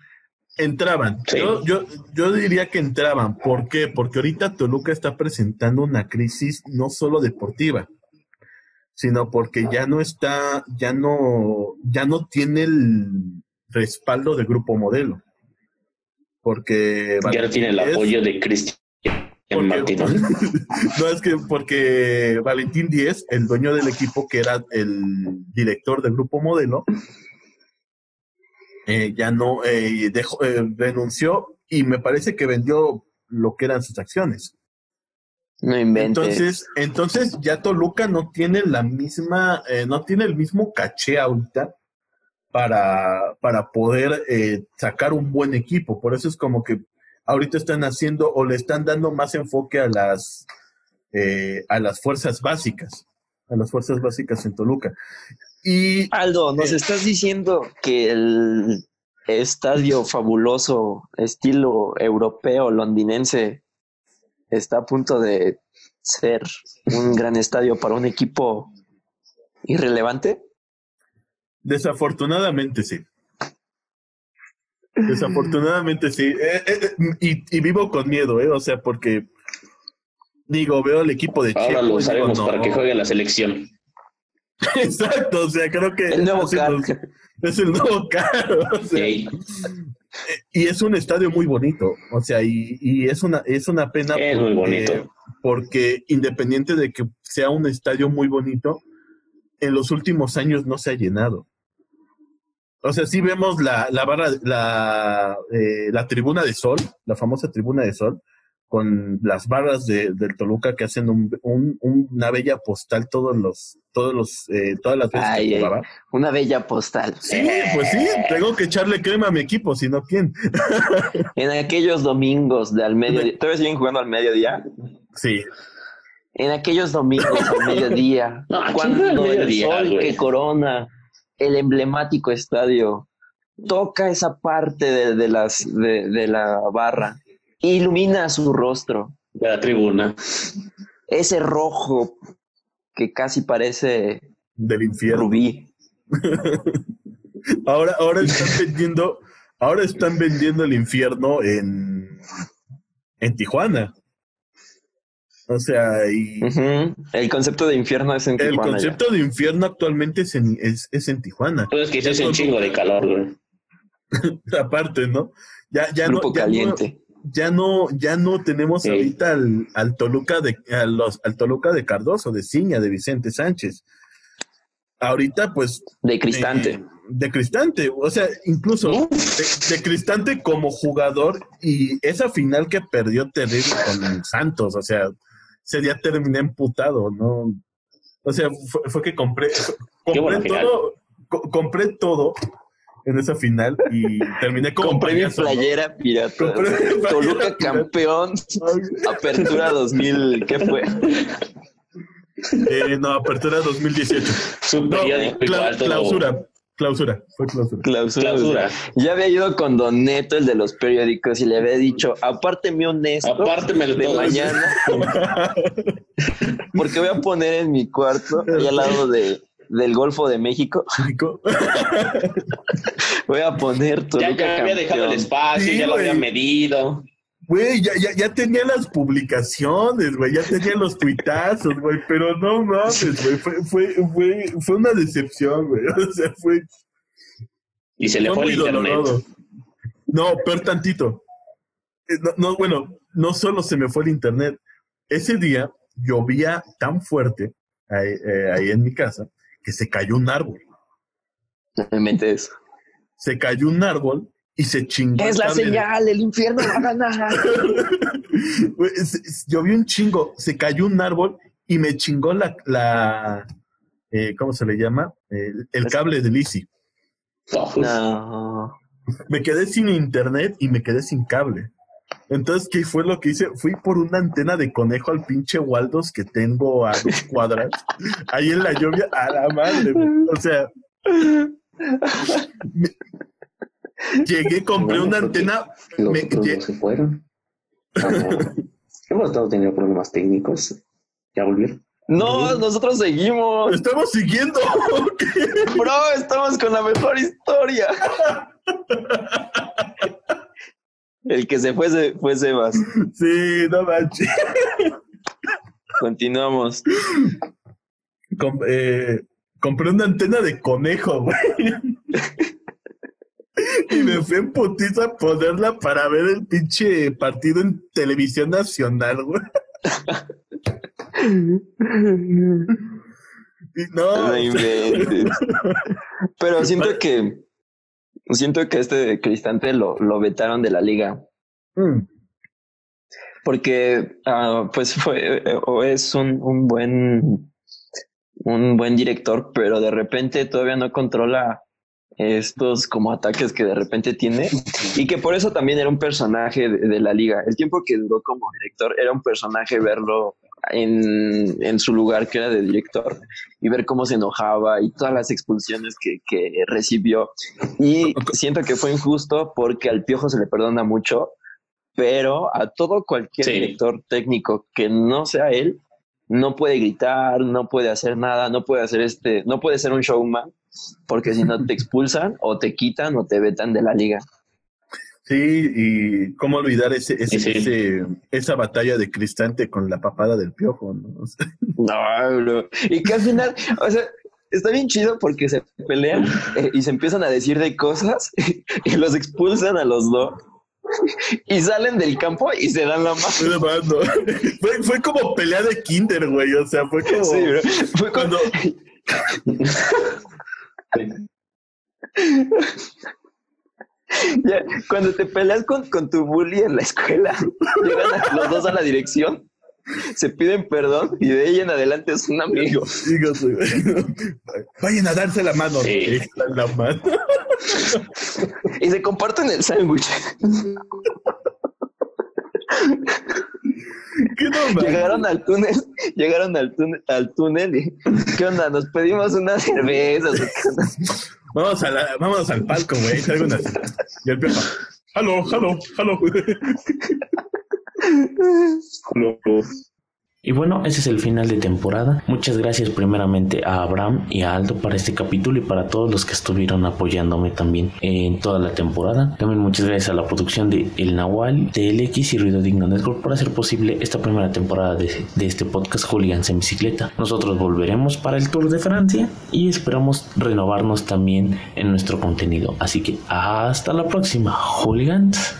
Speaker 4: entraban.
Speaker 2: Sí.
Speaker 4: Yo, yo, yo diría que entraban. ¿Por qué? Porque ahorita Toluca está presentando una crisis no solo deportiva, sino porque ya no está, ya no, ya no tiene el respaldo de grupo modelo. Porque
Speaker 2: ya no tiene el apoyo de Cristian Martín. ¿no?
Speaker 4: No, es que porque Valentín Díez, el dueño del equipo, que era el director del grupo modelo, eh, ya no eh, dejó, eh, renunció y me parece que vendió lo que eran sus acciones.
Speaker 3: No inventes.
Speaker 4: Entonces, entonces ya Toluca no tiene la misma, eh, no tiene el mismo caché ahorita para, para poder eh, sacar un buen equipo. Por eso es como que ahorita están haciendo o le están dando más enfoque a las eh, a las fuerzas básicas, a las fuerzas básicas en Toluca. Y
Speaker 3: Aldo, nos
Speaker 4: Eh.
Speaker 3: estás diciendo que el estadio fabuloso, estilo europeo, londinense, está a punto de ser un gran estadio para un equipo irrelevante.
Speaker 4: Desafortunadamente sí. Desafortunadamente sí. Eh, eh, eh, y, y vivo con miedo, ¿eh? O sea, porque digo, veo el equipo de
Speaker 2: Ahora
Speaker 4: Checo
Speaker 2: lo
Speaker 4: digo,
Speaker 2: usaremos
Speaker 4: no.
Speaker 2: para que juegue la selección.
Speaker 4: Exacto, o sea, creo que
Speaker 3: El nuevo
Speaker 4: es,
Speaker 3: car.
Speaker 4: es el nuevo caro. O sea,
Speaker 2: Ey,
Speaker 4: y es un estadio muy bonito, o sea, y, y es una es una pena
Speaker 2: Es muy bonito.
Speaker 4: porque independiente de que sea un estadio muy bonito, en los últimos años no se ha llenado. O sea, sí vemos la, la barra, la, eh, la tribuna de sol, la famosa tribuna de sol, con las barras de, del Toluca que hacen un, un- una bella postal todos los, todos los, eh, todas las veces
Speaker 3: Ay,
Speaker 4: que jugaba.
Speaker 3: Una bella postal.
Speaker 4: Sí, pues sí, tengo que echarle crema a mi equipo, si no, ¿quién?
Speaker 3: En aquellos domingos de al mediodía. ¿Todavía siguen jugando al mediodía?
Speaker 4: Sí,
Speaker 3: en aquellos domingos al mediodía,
Speaker 2: No,
Speaker 3: cuando el
Speaker 2: mediodía,
Speaker 3: sol
Speaker 2: güey.
Speaker 3: que corona el emblemático estadio toca esa parte de, de las, de, de la barra, ilumina su rostro,
Speaker 2: De la tribuna.
Speaker 3: ese rojo que casi parece
Speaker 4: Del infierno.
Speaker 3: rubí.
Speaker 4: Ahora, ahora están vendiendo, ahora están vendiendo el infierno en, en Tijuana. O sea, y.
Speaker 3: El concepto de infierno es en
Speaker 4: el
Speaker 3: Tijuana ya.
Speaker 4: concepto de infierno actualmente es en, es, es en Tijuana.
Speaker 2: Pues es que hizo un chingo de calor, güey.
Speaker 4: Aparte, ¿no? Ya, ya
Speaker 3: Grupo
Speaker 4: no, ya
Speaker 3: caliente.
Speaker 4: no, ya no, ya no tenemos
Speaker 2: Sí.
Speaker 4: ahorita al, al Toluca de, a los, al Toluca de Cardoso, de Ciña, de Vicente Sánchez. Ahorita, pues,
Speaker 3: De Cristante.
Speaker 4: Eh, de Cristante, o sea, incluso de, de Cristante como jugador y esa final que perdió terrible con Santos, o sea, ese día terminé emputado, ¿no? O sea, fue, fue que compré, compré todo, co- compré todo en esa final y terminé como
Speaker 3: Compré mi
Speaker 4: payaso, ¿no?
Speaker 3: playera pirata.
Speaker 4: Compré mi playera
Speaker 3: Toluca
Speaker 4: pirata.
Speaker 3: campeón. Apertura 2000. ¿Qué fue?
Speaker 4: Eh, no, apertura 2018.
Speaker 2: Su
Speaker 4: No,
Speaker 2: periódico
Speaker 4: cla-
Speaker 2: igual,
Speaker 4: clausura, clausura, fue clausura.
Speaker 3: Clausura.
Speaker 2: Clausura.
Speaker 3: Ya había ido con Don Neto, el de los periódicos, y le había dicho, apárteme un esto
Speaker 2: Apártemelo
Speaker 3: de
Speaker 2: todo.
Speaker 3: mañana, porque voy a poner en mi cuarto, ahí al lado de, del Golfo de México, voy a poner
Speaker 2: Ya,
Speaker 3: Toluca
Speaker 2: ya había dejado el espacio,
Speaker 4: Sí,
Speaker 2: ya lo había
Speaker 4: güey.
Speaker 2: medido.
Speaker 4: Güey, ya, ya, ya tenía las publicaciones, güey, ya tenía los tuitazos, güey, pero no mames, güey, fue, fue, fue, fue una decepción, güey, o sea, fue,
Speaker 2: Y se le fue el internet.
Speaker 4: doloroso. No, peor tantito. Eh, No, no, bueno, no solo se me fue el internet, ese día llovía tan fuerte ahí, eh, ahí en mi casa que se cayó un árbol,
Speaker 3: No me metes.
Speaker 4: se cayó un árbol y se chingó.
Speaker 3: Es la señal, el infierno va a ganar.
Speaker 4: Llovió un chingo, se cayó un árbol y me chingó la, la eh, ¿cómo se le llama? El, el cable de.
Speaker 2: Oh,
Speaker 3: No.
Speaker 4: Me quedé sin internet y me quedé sin cable. Entonces, ¿qué fue lo que hice? Fui por una antena de conejo al pinche Waldos que tengo a dos cuadras. Ahí en la lluvia, a la madre. O sea, me- llegué, compré una antena.
Speaker 5: Los
Speaker 4: me-
Speaker 5: otros se fueron. Ah, Hemos estado teniendo problemas técnicos. ¿Ya volvieron?
Speaker 3: No, nosotros seguimos.
Speaker 4: Estamos siguiendo.
Speaker 3: Bro, estamos con la mejor historia. El que se fue se- fue Sebas.
Speaker 4: Sí, no manches.
Speaker 3: Continuamos.
Speaker 4: Com- eh, compré una antena de conejo, güey. Y me fui en putiza a ponerla para ver el pinche partido en televisión nacional, güey. No,
Speaker 3: No inventes. Pero siento que siento que este Cristante lo, lo vetaron de la liga.
Speaker 4: mm,
Speaker 3: Porque ah, pues fue eh, o es un, un buen un buen director, pero de repente todavía no controla estos como ataques que de repente tiene y que por eso también era un personaje de, de la liga. El tiempo que duró como director era un personaje verlo en, en su lugar que era de director y ver cómo se enojaba y todas las expulsiones que, que recibió. Y siento que fue injusto porque al Piojo se le perdona mucho, pero a todo cualquier
Speaker 2: Sí.
Speaker 3: director técnico que no sea él, no puede gritar, no puede hacer nada, no puede hacer este, no puede ser un showman, porque si no te expulsan o te quitan o te vetan de la liga.
Speaker 4: sí, y cómo olvidar ese, ese,
Speaker 2: Sí, sí.
Speaker 4: ese- esa batalla de Cristante con la papada del piojo, ¿no? O sea,
Speaker 3: No, bro. Y que al final, o sea, está bien chido porque se pelean eh, y se empiezan a decir de cosas y los expulsan a los dos y salen del campo y se dan la mano.
Speaker 4: fue mano. fue, fue como pelea de kinder, güey. O sea, fue como...
Speaker 3: Sí, bro. Fue cuando ya, cuando te peleas con, con tu bully en la escuela, llegan a- los dos a la dirección, se piden perdón y de ahí en adelante es un amigo.
Speaker 4: Vayan a darse la mano.
Speaker 2: Sí.
Speaker 4: La mano.
Speaker 3: Y se comparten el sándwich.
Speaker 4: ¿Qué man?
Speaker 3: Llegaron al túnel, llegaron al túnel, al túnel y ¿qué onda? Nos pedimos una cerveza. ¿qué onda?
Speaker 4: Vamos, a la, vámonos al palco, güey. unas- Y el Pepa. Halo, halo, halo.
Speaker 6: No,
Speaker 5: Y bueno, ese es el final de temporada. Muchas gracias primeramente a Abraham y a Aldo para este capítulo y para todos los que estuvieron apoyándome también en toda la temporada. También muchas gracias a la producción de El Nahual, TLX y Ruido Digno Network por hacer posible esta primera temporada de, de este podcast Hooligans en Bicicleta. Nosotros volveremos para el Tour de Francia y esperamos renovarnos también en nuestro contenido. Así que hasta la próxima, Hooligans.